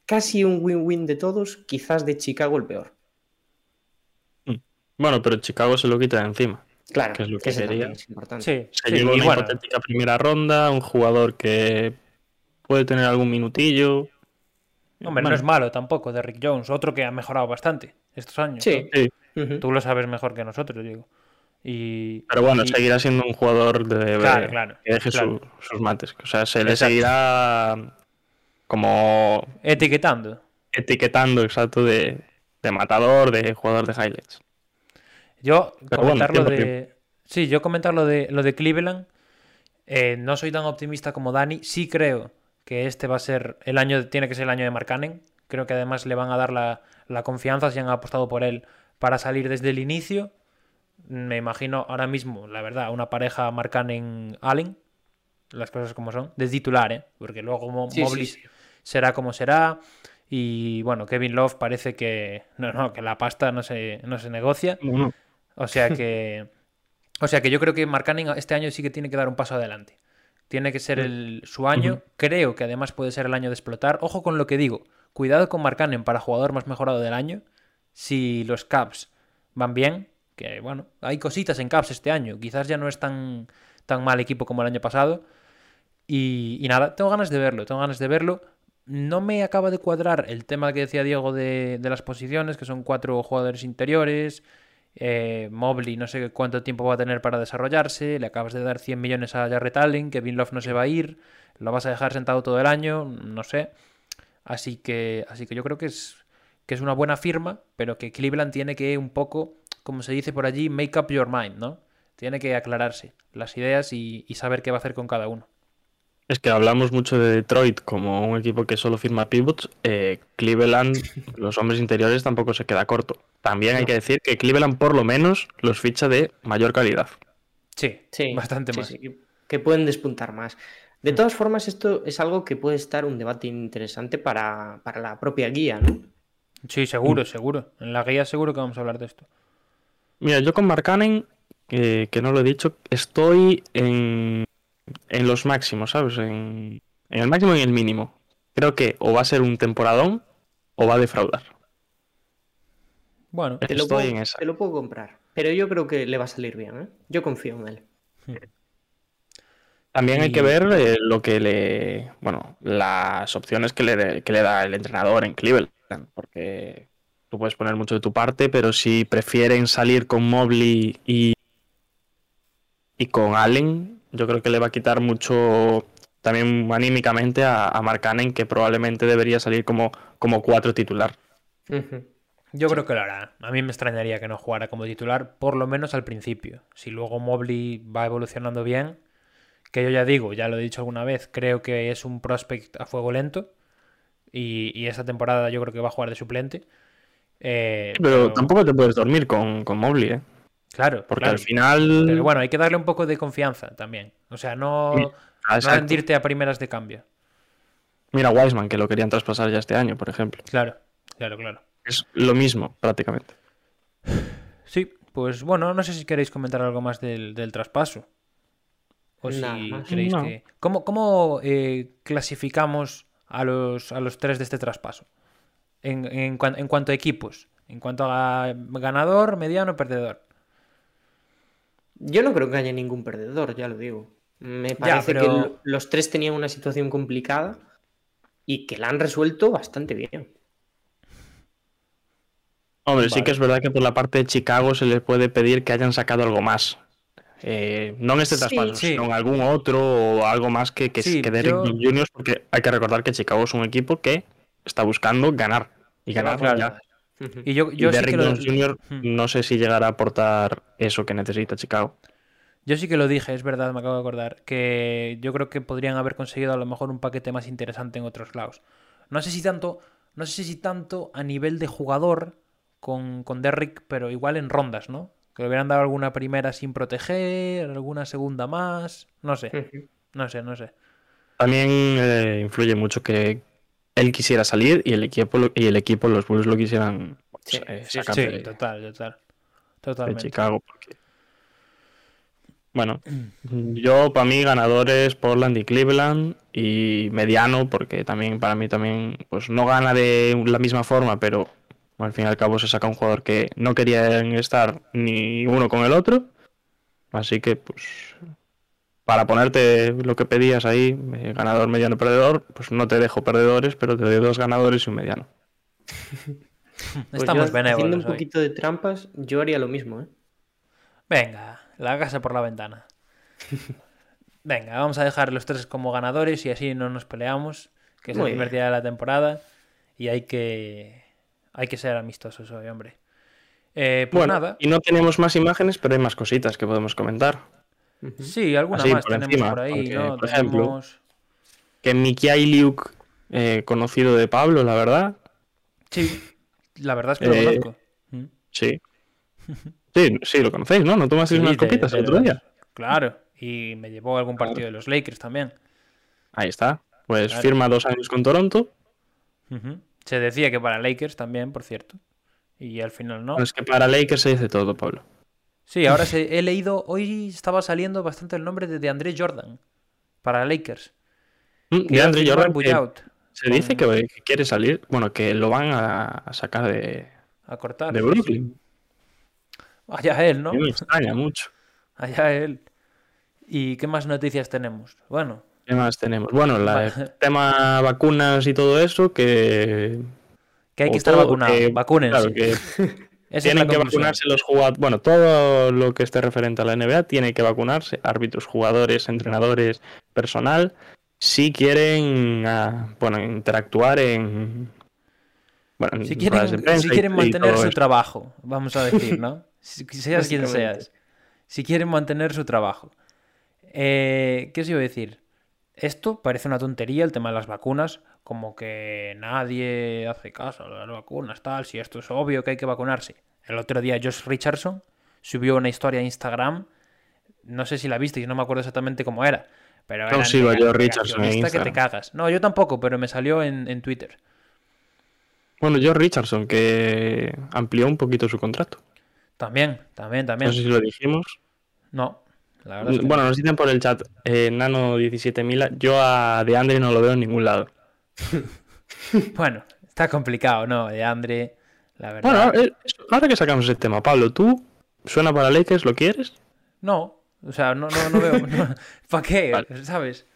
casi un win-win de todos, quizás de Chicago el peor. Mm. Bueno, pero Chicago se lo quita de encima. Claro, que es lo que, sería. Es importante. Sí, se una hipotética primera ronda, un jugador que puede tener algún minutillo. Hombre, no es malo tampoco, de Rick Jones, otro que ha mejorado bastante estos años. Sí. Tú lo sabes mejor que nosotros, digo. Y, Pero bueno, seguirá siendo un jugador de, que deje sus mates. O sea, se le seguirá como... Etiquetando. Etiquetando, exacto, de, matador, de jugador de highlights. Yo comentar lo de... Sí, yo comentar lo de, lo de Cleveland. Eh, no soy tan optimista como Dani. Sí creo que este va a ser el año, tiene que ser el año de Marcanen. Creo que además le van a dar la, la confianza si han apostado por él para salir desde el inicio. Me imagino ahora mismo, la verdad, una pareja Marcanen-Allen. Las cosas como son. De titular, ¿eh? Porque luego como será como será. Y bueno, Kevin Love parece que. No, no, que la pasta no se, no se negocia. O sea *laughs* que. O sea que yo creo que Marcanen este año sí que tiene que dar un paso adelante. Tiene que ser el, su año. Creo que además puede ser el año de explotar. Ojo con lo que digo. Cuidado con Marcanen para jugador más mejorado del año. Si los Caps van bien. Que bueno, hay cositas en Caps este año. Quizás ya no es tan, tan mal equipo como el año pasado. Y, nada, tengo ganas de verlo. Tengo ganas de verlo no me acaba de cuadrar el tema que decía Diego de, las posiciones, que son cuatro jugadores interiores. Eh, Mobley no sé cuánto tiempo va a tener para desarrollarse. Le acabas de dar 100 millones a Jarrett Allen. Kevin Love no se va a ir. Lo vas a dejar sentado todo el año. No sé. Así que, así que yo creo que es, que es una buena firma, pero que Cleveland tiene que un poco, como se dice por allí, make up your mind, ¿no? Tiene que aclararse las ideas y saber qué va a hacer con cada uno. Es que hablamos mucho de Detroit como un equipo que solo firma pivots. Eh, Cleveland, *laughs* los hombres interiores, tampoco se queda corto. También hay que decir que Cleveland, por lo menos, los ficha de mayor calidad. Sí, sí bastante más. que pueden despuntar más. De todas formas, esto es algo que puede estar un debate interesante para, la propia guía, ¿no? Sí, seguro, seguro. En la guía seguro que vamos a hablar de esto. Mira, yo con Marcanen, que no lo he dicho, estoy en en los máximos, ¿sabes? En, el máximo y en el mínimo. Creo que o va a ser un temporadón o va a defraudar. Bueno, te lo, puedo, te lo, puedo, comprar. Pero yo creo que le va a salir bien, ¿eh? Yo confío en él. *laughs* También hay que ver eh, lo que le. Bueno, las opciones que le, que le da el entrenador en Cleveland. Porque tú puedes poner mucho de tu parte, pero si prefieren salir con Mobley y. y con Allen, yo creo que le va a quitar mucho también anímicamente a, a Mark que probablemente debería salir como, como cuatro titular. Yo creo que lo hará. A mí me extrañaría que no jugara como titular, por lo menos al principio. Si luego Mobley va evolucionando bien, que yo ya digo, ya lo he dicho alguna vez, creo que es un prospect a fuego lento. Y, y esta temporada yo creo que va a jugar de suplente. Eh, pero, tampoco te puedes dormir con, con Mobley, ¿eh? Claro, porque al final. Pero bueno, hay que darle un poco de confianza también. O sea, no, no rendirte a primeras de cambio. Mira, Wiseman, que lo querían traspasar ya este año, por ejemplo. Claro, claro, claro. Es lo mismo, prácticamente. Sí, pues bueno, no sé si queréis comentar algo más del, traspaso. O si queréis que. ¿Cómo, eh, clasificamos a los, a los tres de este traspaso? En, en, en cuanto a equipos. En cuanto a ganador, mediano, perdedor. Yo no creo que haya ningún perdedor, ya lo digo. Me parece que los tres tenían una situación complicada y que la han resuelto bastante bien. Hombre, sí que es verdad que por la parte de Chicago se les puede pedir que hayan sacado algo más. Eh, no en este Sí, traspaso, sí. sino en algún otro o algo más que, que, Sí, que Derrick yo- Jones, porque hay que recordar que Chicago es un equipo que está buscando ganar. Y ganar Claro. ya. Y yo, Y yo sí Derrick lo, Jones Jr. No sé si llegará a aportar eso que necesita Chicago. yo sí que lo dije, es verdad, me acabo de acordar, que yo creo que podrían haber conseguido a lo mejor un paquete más interesante en otros lados. No sé si tanto, no sé si tanto a nivel de jugador con, con Derrick, pero igual en rondas, ¿no? Que le hubieran dado alguna primera sin proteger, alguna segunda más, no sé, no sé, no sé. También eh, influye mucho que él quisiera salir y el equipo, lo- y el equipo los Bulls lo quisieran Sí, eh, sí, sacar Sí, de- total, total. de Totalmente. Chicago. Porque... Bueno, *clears throat* yo para mí ganadores Portland y Cleveland y mediano porque también para mí también pues no gana de la misma forma, pero al fin y al cabo se saca un jugador que no querían estar ni uno con el otro. Así que pues para ponerte lo que pedías ahí, eh, ganador, mediano, perdedor, pues no te dejo perdedores, pero te doy dos ganadores y un mediano. *laughs* Pues Estamos yo, benévolos Haciendo un hoy. poquito de trampas, yo haría lo mismo, ¿eh? Venga, la casa por la ventana. *laughs* Venga, vamos a dejar los tres como ganadores y así no nos peleamos, que es Muy el primer día de la temporada y hay que hay que ser amistosos hoy, hombre. Eh, pues bueno, nada, y no tenemos más imágenes, pero hay más cositas que podemos comentar. Sí, alguna así, más por tenemos encima, por ahí, porque, ¿no? por ejemplo, Tenemos- que Mikiailiuk, eh, conocido de Pablo, la verdad. Sí, la verdad es que lo Eh, conozco. Sí. Sí, sí, lo conocéis, ¿no? ¿No tomasteis Sí, unas de- copitas de el otro día? Claro, y me llevó a algún partido de los Lakers también. Ahí está. Pues Claro. firma dos años con Toronto. Se decía que para Lakers también, por cierto. Y al final no. Es que para Lakers se dice todo, Pablo. Sí, ahora se- he leído, hoy estaba saliendo bastante el nombre de DeAndre Jordan para Lakers. Mm, De iba a Andre firmar Jordan, que buyout se dice con- que, que quiere salir. Bueno, que lo van a, sacar de, a cortar. de Brooklyn. Allá él, ¿no? Me extraña mucho. Allá él. ¿Y qué más noticias tenemos? Bueno, ¿Qué más tenemos? Bueno, la- el tema vacunas y todo eso, que... que hay que o estar todo- vacunado. que- Vacúnense. Claro, que *laughs* Esa tienen que vacunarse los jugadores. Bueno, todo lo que esté referente a la NBA tiene que vacunarse. Árbitros, jugadores, entrenadores, personal. Si quieren ah, bueno, interactuar en. Bueno, en Si quieren, si quieren mantener su trabajo, vamos a decir, ¿no? *laughs* Si- Seas quien seas. Si quieren mantener su trabajo. Eh, ¿Qué os iba a decir? Esto parece una tontería, el tema de las vacunas, como que nadie hace caso a las vacunas, tal, si esto es obvio que hay que vacunarse. El otro día Josh Richardson subió una historia a Instagram, no sé si la viste, yo no me acuerdo exactamente cómo era, pero No era sigo Josh Richardson en negacionista que te Instagram. cagas. No, yo tampoco, pero me salió en, en Twitter. Bueno, George Richardson, que amplió un poquito su contrato. También, también, también. No sé si lo dijimos. No, la verdad es que Bueno, nos dicen por el chat, eh, Nano 17000, yo a DeAndre no lo veo en ningún lado. no. *laughs* Bueno, está complicado, ¿no? De Andre, la verdad. Bueno, eh, ahora que sacamos ese tema, Pablo, ¿tú suena para Lakers? ¿Lo quieres? No, o sea, no, no, no veo. *laughs* ¿Para qué? Vale. ¿Sabes?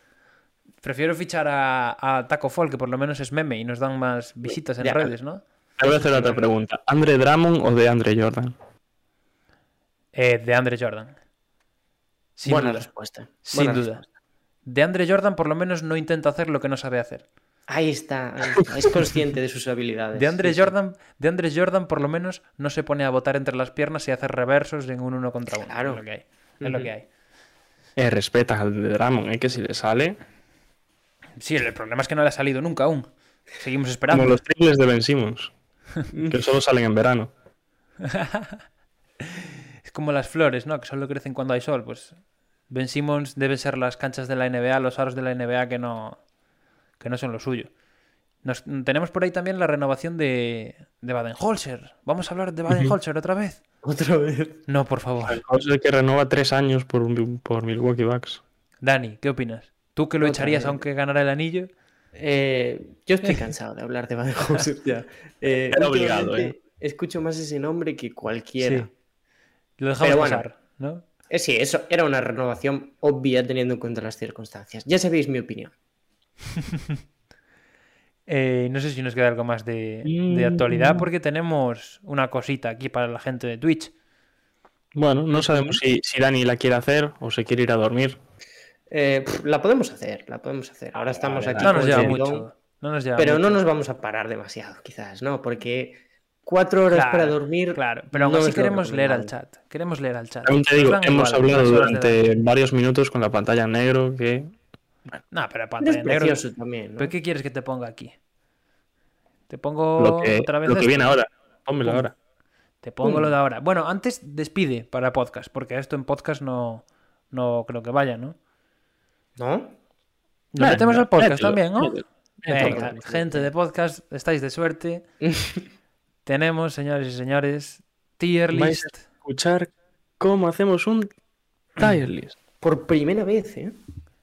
Prefiero fichar a, a Taco Fall, que por lo menos es meme y nos dan más visitas en Ya. redes, ¿no? Te voy a hacer otra pregunta. ¿Andre Drummond o de Andre Jordan? Eh, de Andre Jordan. Sin Buena duda. respuesta. Sin buena duda. respuesta. De Andre Jordan por lo menos no intenta hacer lo que no sabe hacer. Ahí está, ahí está. Es consciente de sus habilidades. De Andre sí, sí. Jordan, de Andre Jordan por lo menos no se pone a botar entre las piernas y a hacer reversos en un uno contra uno. Claro. Es lo que hay. Es lo que hay. Eh, respeta al de Drummond, eh, que si le sale. Sí, el problema es que no le ha salido nunca aún. Seguimos Como esperando. los triples de Ben Simmons, *laughs* que solo salen en verano. *laughs* Como las flores, ¿no? Que solo crecen cuando hay sol. Pues Ben Simmons debe ser las canchas de la NBA, los aros de la NBA que no, que no son lo suyo. Nos- tenemos por ahí también la renovación de, de Baden-Holzer. ¿Vamos a hablar de Baden-Holzer otra vez? *laughs* Otra vez. No, por favor. El que renueva tres años por, por Milwaukee Bucks. Dani, ¿qué opinas? ¿Tú que lo Otra echarías vez. aunque ganara el anillo? Eh, yo estoy cansado de hablar de Baden-Holzer ya. *laughs* Eh, obligado, últimamente Escucho más ese nombre que cualquiera. Sí. Lo dejamos Pero bueno. pasar, ¿no? Eh, sí, eso era una renovación obvia teniendo en cuenta las circunstancias. Ya sabéis mi opinión. *laughs* Eh, no sé si nos queda algo más de, de actualidad porque tenemos una cosita aquí para la gente de Twitch. Bueno, no sabemos si, si Dani la quiere hacer o se quiere ir a dormir. Eh, la podemos hacer, la podemos hacer. Ahora estamos vale, aquí No nos lleva mucho. No nos lleva pero no nos vamos a parar demasiado, quizás, ¿no? Porque cuatro horas Claro, para dormir. Claro, pero aún no así queremos leer al chat. Queremos leer al chat. Aún te digo, hemos igual hablado durante varios minutos con la pantalla en negro que... No, pero Es pantalla en negro. también, ¿no? ¿Pero qué quieres que te ponga aquí? Te pongo Lo que, otra vez lo que viene ahora. Pónmelo Pum. ahora. Te pongo lo de ahora. Bueno, antes despide para podcast, porque esto en podcast no, no creo que vaya, ¿no? ¿No? Lo metemos al podcast Mételo, también, ¿no? mételo, mételo. Venga, gente de podcast, estáis de suerte. *laughs* Tenemos, señores y señores, tier Vais list. Escuchar cómo hacemos un tier *clears throat* list. Por primera vez, ¿eh?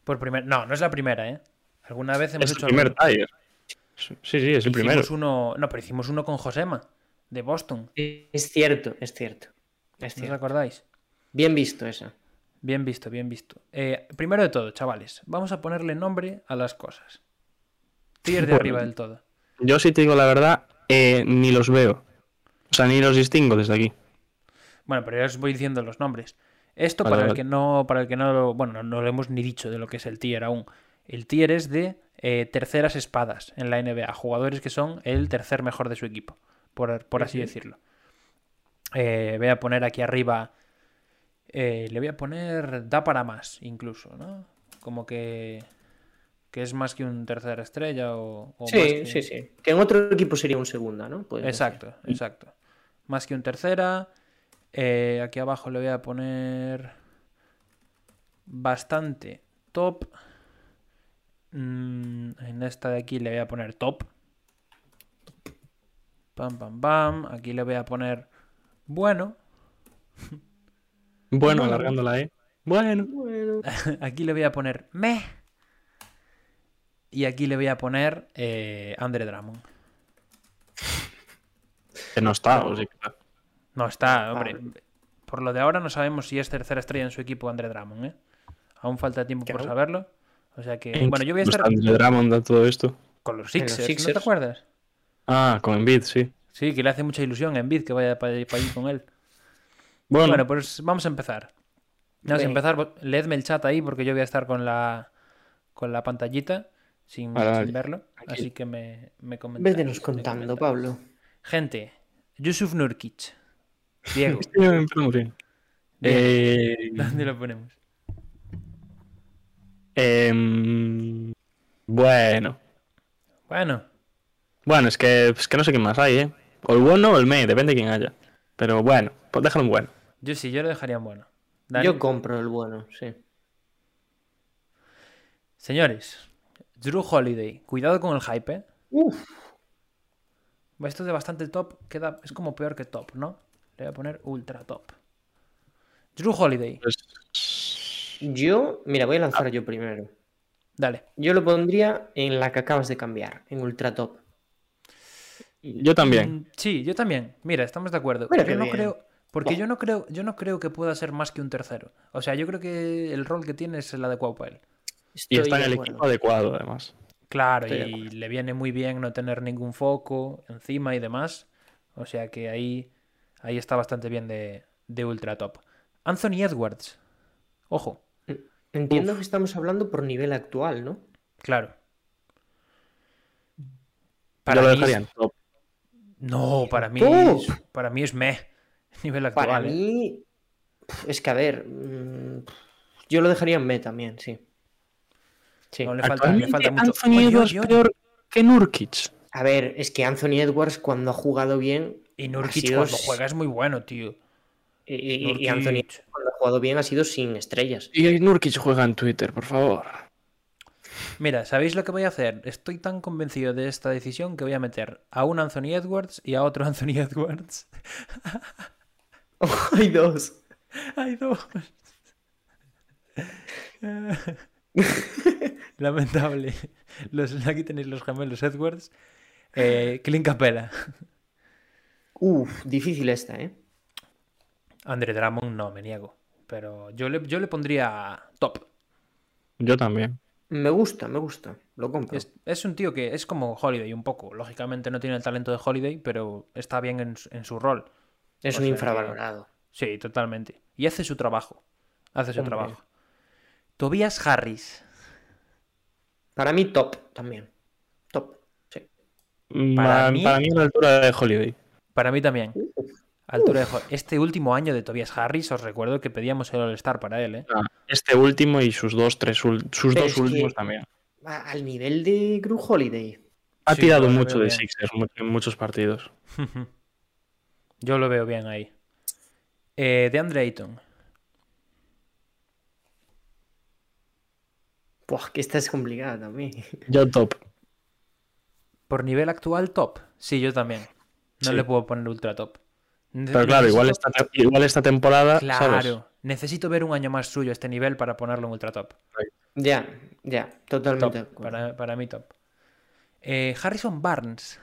Por primer... No, no es la primera, ¿eh? Alguna vez hemos Es el hecho primer alguno. tier. Sí, sí, es el Hicimos primero. uno... No, pero hicimos uno con Josema, de Boston. Es cierto, es cierto. Es ¿No os cierto. acordáis? Bien visto esa. Bien visto, bien visto. Eh, primero de todo, chavales, vamos a ponerle nombre a las cosas. Tier de Bueno. arriba del todo. Yo sí te digo la verdad, eh, ni los veo. O sea, ni los distingo desde aquí. Bueno, pero ya os voy diciendo los nombres. Esto Vale, para el que no, para el que no lo, bueno, no lo hemos ni dicho de lo que es el tier aún. El tier es de eh, terceras espadas en la NBA, jugadores que son el tercer mejor de su equipo, por, por así decirlo. Eh, voy a poner aquí arriba, eh, le voy a poner da para más, incluso, ¿no? Como que que es más que un tercera estrella o, o más Sí, que- sí, sí. Que en otro equipo sería un segunda, ¿no? Exacto, exacto. Más que un tercera. Eh, aquí abajo le voy a poner bastante top. Mm, en esta de aquí le voy a poner top. Pam, pam, pam. Aquí le voy a poner bueno. Bueno, alargándola, ¿eh? Bueno. Bueno, *laughs* Aquí le voy a poner me. Y aquí le voy a poner eh, Andre Drummond. Que no está, o sí que está. No está, hombre. Por lo de ahora no sabemos si es tercera estrella en su equipo Andre Drummond, ¿eh? Aún falta tiempo por saberlo. O sea que, ¿En bueno, yo voy a estar está Drummond a todo esto? con los En los Sixers, ¿no te Sixers. acuerdas? Ah, con Embiid, sí. Sí, que le hace mucha ilusión a Embiid que vaya para allí con él. Bueno, Bueno, pues vamos a empezar. Vamos a empezar. Leedme el chat ahí porque yo voy a estar con la con la pantallita sin, Vale, sin vale. verlo. Aquí. Así que me, me comentáis, vétenos contando. Pablo. Gente, Yusuf Nurkic. Diego, *laughs* empezamos bien. Eh, ¿dónde lo ponemos? em, bueno. Bueno, Bueno, es que, es que no sé quién más hay, ¿eh? O el bueno o el me, depende de quién haya. Pero bueno, pues déjalo en bueno. yo sí, yo lo dejaría en bueno. Dani. Yo compro el bueno, sí. Señores, Drew Holiday, cuidado con el hype, ¿eh? Uf, Esto de bastante top queda, es como peor que top, ¿no? Le voy a poner ultra top. Drew Holiday, Pues, yo, mira, voy a lanzar yo primero. dale. Yo lo pondría en la que acabas de cambiar, en ultra top. yo también. Mm, Sí, yo también. Mira, estamos de acuerdo. Mira yo no bien. creo, porque yo no creo, yo no creo que pueda ser más que un tercero. O sea, yo creo que el rol que tiene es el adecuado para él. Y está en el acuerdo. equipo adecuado, además. Claro, Estoy y le viene muy bien no tener ningún foco encima y demás. O sea que ahí, ahí está bastante bien de, de ultra top. Anthony Edwards. Ojo, Entiendo que estamos hablando por nivel actual, ¿no? claro. yo lo mí dejaría es- en top. No, para mí, ¡Oh! es, para mí es me. *laughs* Nivel actual. Para ¿eh? mí, es que a ver, mm, yo lo dejaría en B también, sí. Sí. No, le falta, le Actualmente, falta mucho. Anthony Oye, Edwards oye. peor que Nurkic. A ver, es que Anthony Edwards cuando ha jugado bien Y Nurkic sido cuando juega es muy bueno, tío. y, y- y. Anthony Edwards cuando ha jugado bien ha sido sin estrellas. Y Nurkic juega en Twitter, por favor. Mira, ¿sabéis lo que voy a hacer? Estoy tan convencido de esta decisión que voy a meter a un Anthony Edwards y a otro *laughs* Anthony Edwards. *laughs* Hay dos. Hay dos. *laughs* Lamentable. *laughs* Los, aquí tenéis los gemelos Edwards. Eh, Clint Capella. Uf, difícil esta, ¿eh? Andre Drummond no, me niego. Pero yo le, yo le pondría top. Yo también. Me gusta, me gusta. Lo compro. Es, es un tío que es como Holiday un poco. Lógicamente no tiene el talento de Holiday, pero está bien en, su- en su rol. Es o un sea infravalorado. Sí, totalmente. Y hace su trabajo. Hace su Hombre. trabajo. Tobias Harris. Para mí, top también. Top. Sí. Para, mí- para mí a la altura de Holiday. Para mí también. Altura de Este último año de Tobias Harris, os recuerdo que pedíamos el All-Star para él, ¿eh? Este último y sus dos, tres sus Pero dos últimos también. Al nivel de Gru Holiday. Ha Sí, tirado mucho de bien. Sixers en muchos partidos. *laughs* Yo lo veo bien ahí. Eh, de Andre Ayton. Buah, que esta es complicada también. *laughs* Yo top. Por nivel actual, top. Sí, yo también. No Sí. le puedo poner ultra top. Pero claro, igual esta, te- igual esta temporada. ¿sabes? Claro. Necesito ver un año más suyo este nivel para ponerlo en ultra top. Ya, ya, totalmente. Top. Para, para mí, top. Eh, Harrison Barnes.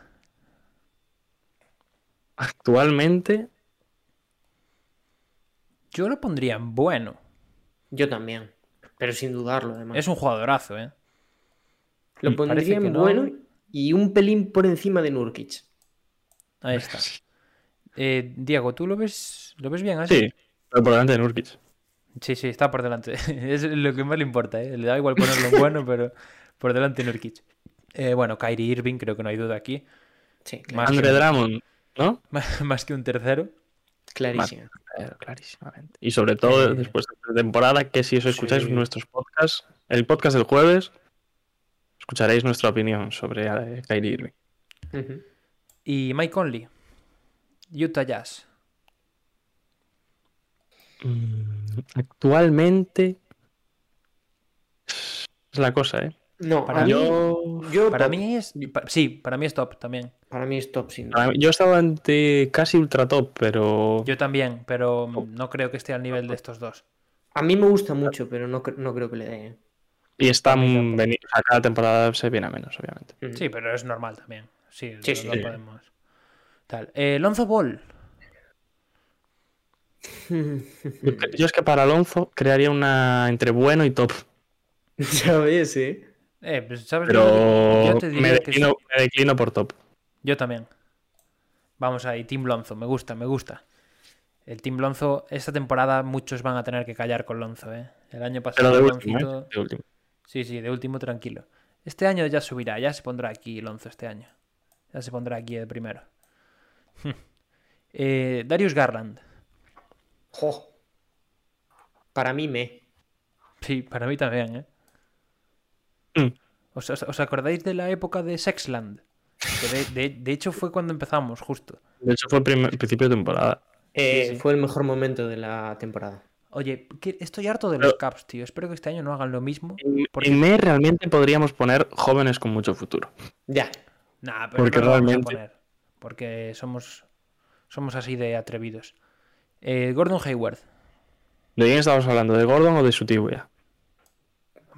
Actualmente, Yo lo pondría en bueno. Yo también. Pero sin dudarlo, además. Es un jugadorazo, ¿eh? Lo parece pondría en no. bueno y un pelín por encima de Nurkic. Ahí está. *laughs* Eh, Diego, ¿tú lo ves, lo ves bien así? sí. Pero por delante de Nurkic. Sí, sí, está por delante. *laughs* Es lo que más le importa, ¿eh? Le da igual ponerlo en bueno, pero por delante Nurkic. Eh, bueno, Kyrie Irving, creo que no hay duda aquí. Sí, claro, Más, Andre que, Drummond, ¿no? *laughs* más que un tercero. Clarísimo. Claro, clarísimamente. Y sobre todo Eh. después de esta temporada, que si os escucháis Sí. nuestros podcasts, el podcast del jueves, escucharéis nuestra opinión sobre eh, Kyrie Irving. Y Mike Conley. Utah Jazz. Actualmente es la cosa, ¿eh? No, Para mí, Yo, yo Para top. mí es. Sí, para mí es top también. Para mí es top, sin duda. yo estaba ante casi ultra top, pero Yo también, pero no creo que esté al nivel de estos dos. A mí me gusta mucho, pero no, no creo que le dé. ¿eh? y está mí tampoco. veni- o sea, cada temporada se viene a menos, obviamente. Sí, pero es normal también. Sí, Sí, lo- sí, podemos. Tal. Eh, Lonzo Ball. Yo, yo es que para Alonso crearía una entre bueno y top, *laughs* ya ves, ¿eh? Eh, pues, ¿sabes? pero Yo te me, diría que sí. declino, me declino por top. Yo también. Vamos ahí, Team Lonzo, me gusta, me gusta. El Team Lonzo, esta temporada muchos van a tener que callar con Lonzo, ¿eh? El año pasado Pero de último, Loncito- ¿eh? De último. Sí, sí, de último tranquilo. Este año ya subirá, ya se pondrá aquí Lonzo este año. Ya se pondrá aquí de primero. *laughs* Eh, Darius Garland. Jo. Para mí me. Sí, para mí también, ¿eh? Mm. ¿Os, acordáis de la época de Sexland? Que de, de- de hecho fue cuando empezamos, justo. De hecho, fue el primer- principio de temporada. Eh, Sí, sí. Fue el mejor momento de la temporada. Oye, estoy harto de Pero- los Caps, tío. Espero que este año no hagan lo mismo. En, Porque- en me realmente podríamos poner jóvenes con mucho futuro. Ya. Nah, pero Porque no lo vamos a realmente- poner, porque somos, somos así de atrevidos. Eh, Gordon Hayward. ¿De quién estamos hablando? ¿De Gordon o de su tibia?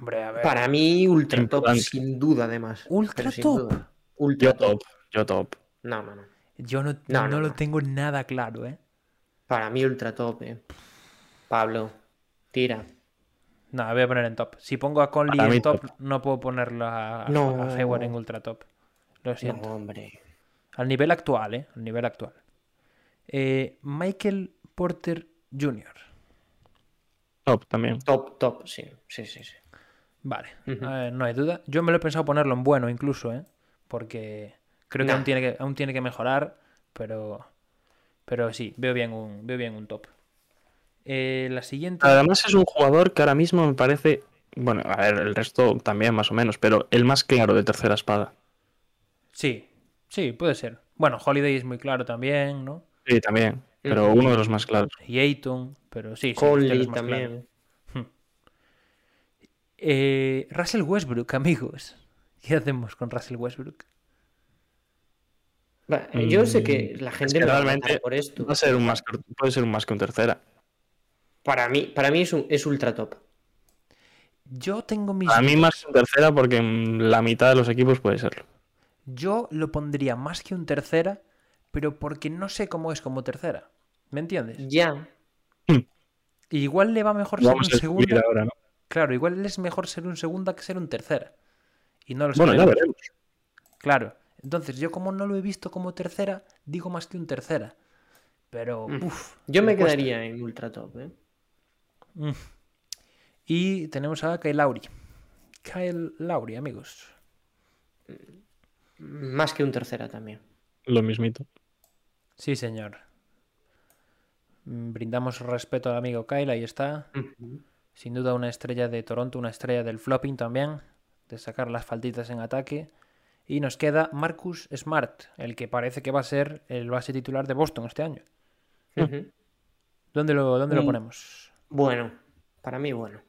Hombre, a ver. Para mí, ultra top, sin duda, además. Ultra top. duda. Ultra Yo top. Yo top. No, no, no. Yo no, No, no no, lo no. tengo nada claro, ¿eh? Para mí, ultra top, eh. Pablo, tira. Nada, voy a poner en top. Si pongo a Conley Para en top, top. no puedo ponerlo a, a- No. a Hayward en ultra top. Lo siento. No, hombre. Al nivel actual, ¿eh? Al nivel actual. Eh, Michael Porter Jr. Top también. Top, top, sí. Sí, sí, sí. Vale, ver, no hay duda. Yo me lo he pensado ponerlo en bueno incluso, ¿eh? Porque creo que, Nah. aún, tiene que aún tiene que mejorar, pero pero sí, veo bien un, veo bien un top. Eh, la siguiente... Además es un jugador que ahora mismo me parece, bueno, a ver, el resto también más o menos, pero el más claro de tercera espada. Sí, sí, puede ser. Bueno, Holiday es muy claro también, ¿no? Sí, también, pero uno de los más claros. Y Ayton, pero sí, sí, Conley es más claro. también. Eh, Russell Westbrook, amigos. *laughs* ¿Qué hacemos con Russell Westbrook? Yo sé que Mm, la es gente que me va a realmente por esto. Va a ser un más, que- puede ser un más que un tercera. Para mí, para mí es, un, es ultra top. Yo tengo mis A mí más que un tercera porque en la mitad de los equipos puede serlo. Yo lo pondría más que un tercera, pero porque no sé cómo es como tercera. ¿Me entiendes? Ya. Igual le va mejor ser un segunda. ahora, ¿no? Claro, igual es mejor ser un segunda que ser un tercera. Y no lo Bueno, ya veremos. Claro. Entonces, yo como no lo he visto como tercera, digo más que un tercera. Pero, Mm. uff. Yo me quedaría en ultra top, ¿eh? Y tenemos a Kyle Lauri. Kyle Lauri, amigos. Más que un tercera también. Lo mismito. Sí, señor. Mm, Brindamos respeto al amigo Kyle, ahí está. Sin duda una estrella de Toronto, una estrella del flopping también, de sacar las faltitas en ataque. Y nos queda Marcus Smart, el que parece que va a ser el base titular de Boston este año. ¿Dónde lo, dónde lo Mm. ponemos? Bueno, para mí bueno.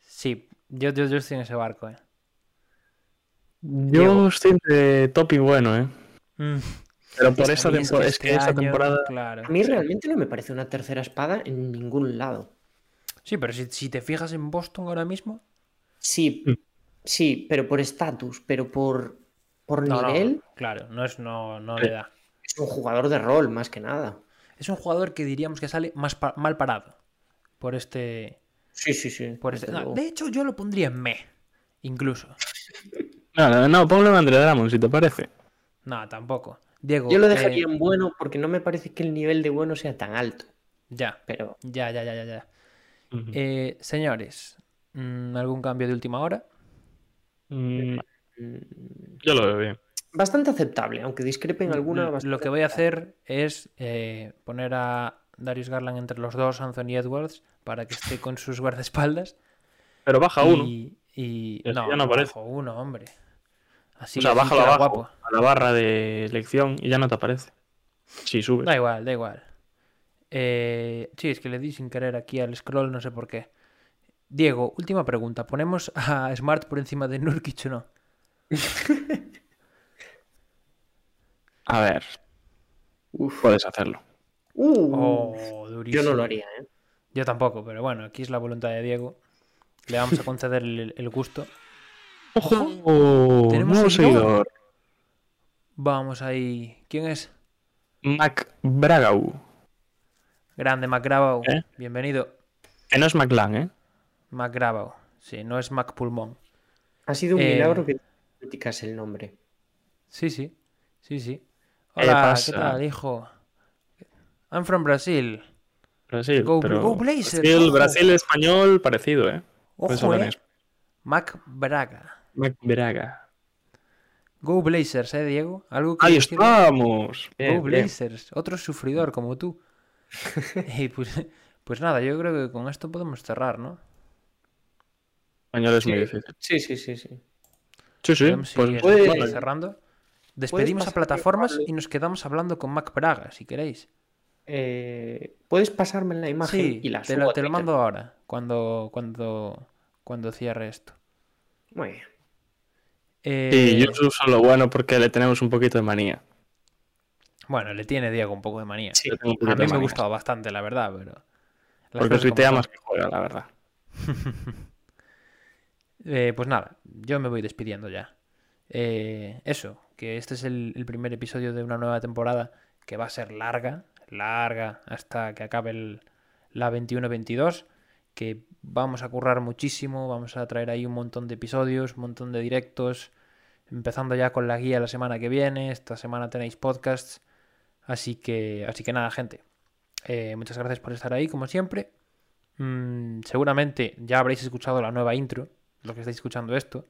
Sí, yo, yo, yo estoy en ese barco, eh. Yo Diego. estoy entre top y bueno, ¿eh? Mm, Pero por es esta es temporada, es que este esta año, temporada. Claro. A mí realmente no me parece una tercera espada en ningún lado. Sí, pero si, si te fijas en Boston ahora mismo. Sí, Mm. sí, pero por estatus, pero por, por No, no, nivel, claro, no, es, no, no le da. es un jugador de rol más que nada. Es un jugador que diríamos que sale más pa- mal parado por este. Sí, sí, sí. Por este... no, de hecho, yo lo pondría en me. Incluso. *laughs* No, no, no, ponlo en Andre Drummond, si te parece. No, tampoco. Diego. Yo lo eh, dejaría en bueno porque no me parece que el nivel de bueno sea tan alto. Ya, Pero ya, ya, ya, ya. ya. Eh, señores, mm, ¿algún cambio de última hora? Mm, mm, yo lo veo bien. bastante aceptable, aunque discrepen alguna. L- bastante Lo que voy a hacer es eh, poner a Darius Garland entre los dos, Anthony Edwards, para que esté con sus *laughs* guardaespaldas. Pero baja uno. Y, no, ya no aparece. bajo uno, hombre. Así, o sea, abajo, guapo. a la barra de elección y ya no te aparece. Si subes. Da igual, da igual. Eh, sí, es que le di sin querer aquí al scroll, no sé por qué. Diego, última pregunta. ¿Ponemos a Smart por encima de Nurkic o no? *laughs* A ver, Uf. puedes hacerlo. Uh, Oh, yo no lo haría, ¿eh? Yo tampoco, pero bueno, aquí es la voluntad de Diego. Le vamos a conceder el, el gusto. ¡Ojo! Tenemos nuevo seguidor. seguidor. Vamos ahí. ¿Quién es? Mac Bragau. Grande McGravau. ¿Eh? Bienvenido. Que no es McLan, ¿eh? McGravau. Sí, no es Mac Pulmón. Ha sido un Eh, milagro que criticas el nombre. Sí, sí. Sí, sí. ¿Qué Hola, pasa? ¿qué tal, hijo? I'm from Brazil. Brasil. Go- pero go Blazers, Brasil. Brasil español parecido, ¿eh? Ojo, eh. Mac Braga. Mac Braga. Go Blazers, ¿eh, Diego? ¿Algo que ¡Ahí estamos! Go bien. Blazers. Otro sufridor como tú. *laughs* y pues, pues nada, yo creo que con esto podemos cerrar, ¿no? Español es muy difícil. Sí, sí, sí, sí. Sí, sí. Podemos Pues, puede- cerrando. Despedimos a plataformas Pablo? y nos quedamos hablando con Mac Braga, si queréis. Eh, Puedes pasarme la imagen Sí, y la te subo lo, te lo mando ahora, cuando, cuando, cuando cierre esto. Muy bien. Eh, sí, yo uso lo bueno porque le tenemos un poquito de manía. Bueno, le tiene Diego un poco de manía. Sí, a mí me ha manía. gustado bastante, la verdad, pero... las Porque tuitea más que juega, la verdad. *laughs* Eh, pues nada, yo me voy despidiendo ya. Eh, eso, que este es el, el primer episodio de una nueva temporada que va a ser larga, larga, hasta que acabe el- la 21-22, que vamos a currar muchísimo, vamos a traer ahí un montón de episodios, un montón de directos, empezando ya con la guía la semana que viene, esta semana tenéis podcasts, así que, así que nada, gente, eh, muchas gracias por estar ahí, como siempre. Mm, seguramente ya habréis escuchado la nueva intro, lo que estáis escuchando esto.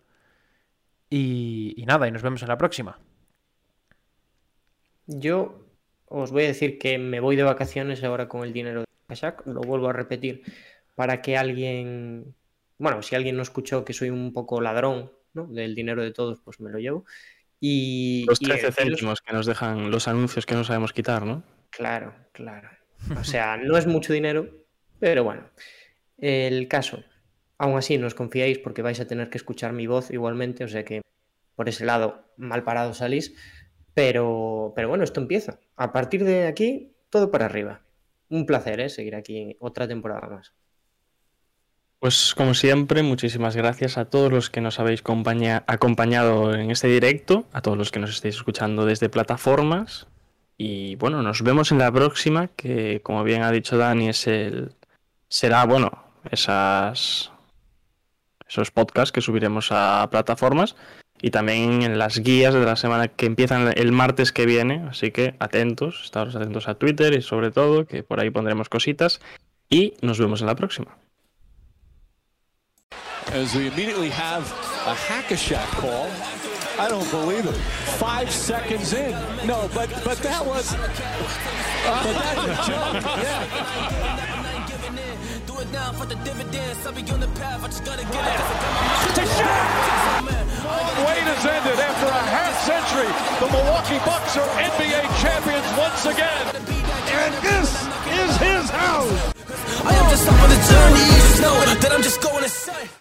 Y, y nada, y nos vemos en la próxima. Yo os voy a decir que me voy de vacaciones ahora con el dinero de Kashak. Lo vuelvo a repetir para que alguien, bueno, si alguien no escuchó que soy un poco ladrón, ¿no? Del dinero de todos, pues me lo llevo. Y, Los y 13 deciros- céntimos que nos dejan los anuncios que no sabemos quitar, ¿no? Claro, claro. *laughs* O sea, no es mucho dinero, pero bueno. El caso, aún así no os confiáis porque vais a tener que escuchar mi voz igualmente, o sea que por ese lado mal parado salís. Pero, pero bueno, esto empieza. A partir de aquí, todo para arriba. Un placer, ¿eh? Seguir aquí otra temporada más. Pues como siempre, muchísimas gracias a todos los que nos habéis compaña- acompañado en este directo, a todos los que nos estáis escuchando desde plataformas. Y bueno, nos vemos en la próxima, que como bien ha dicho Dani, es el será, bueno, esas, esos podcasts que subiremos a plataformas y también en las guías de la semana que empiezan el martes que viene. Así que atentos, estaros atentos a Twitter y sobre todo que por ahí pondremos cositas y nos vemos en la próxima. As we immediately have a hack-a-shack call. I don't believe it. Five seconds in. No, but but that was. But that's a joke. Yeah. Wait has ended after a half century. The Milwaukee Bucks are NBA champions once again. And this is his house. I am just on the journey. You know that I'm just going to say.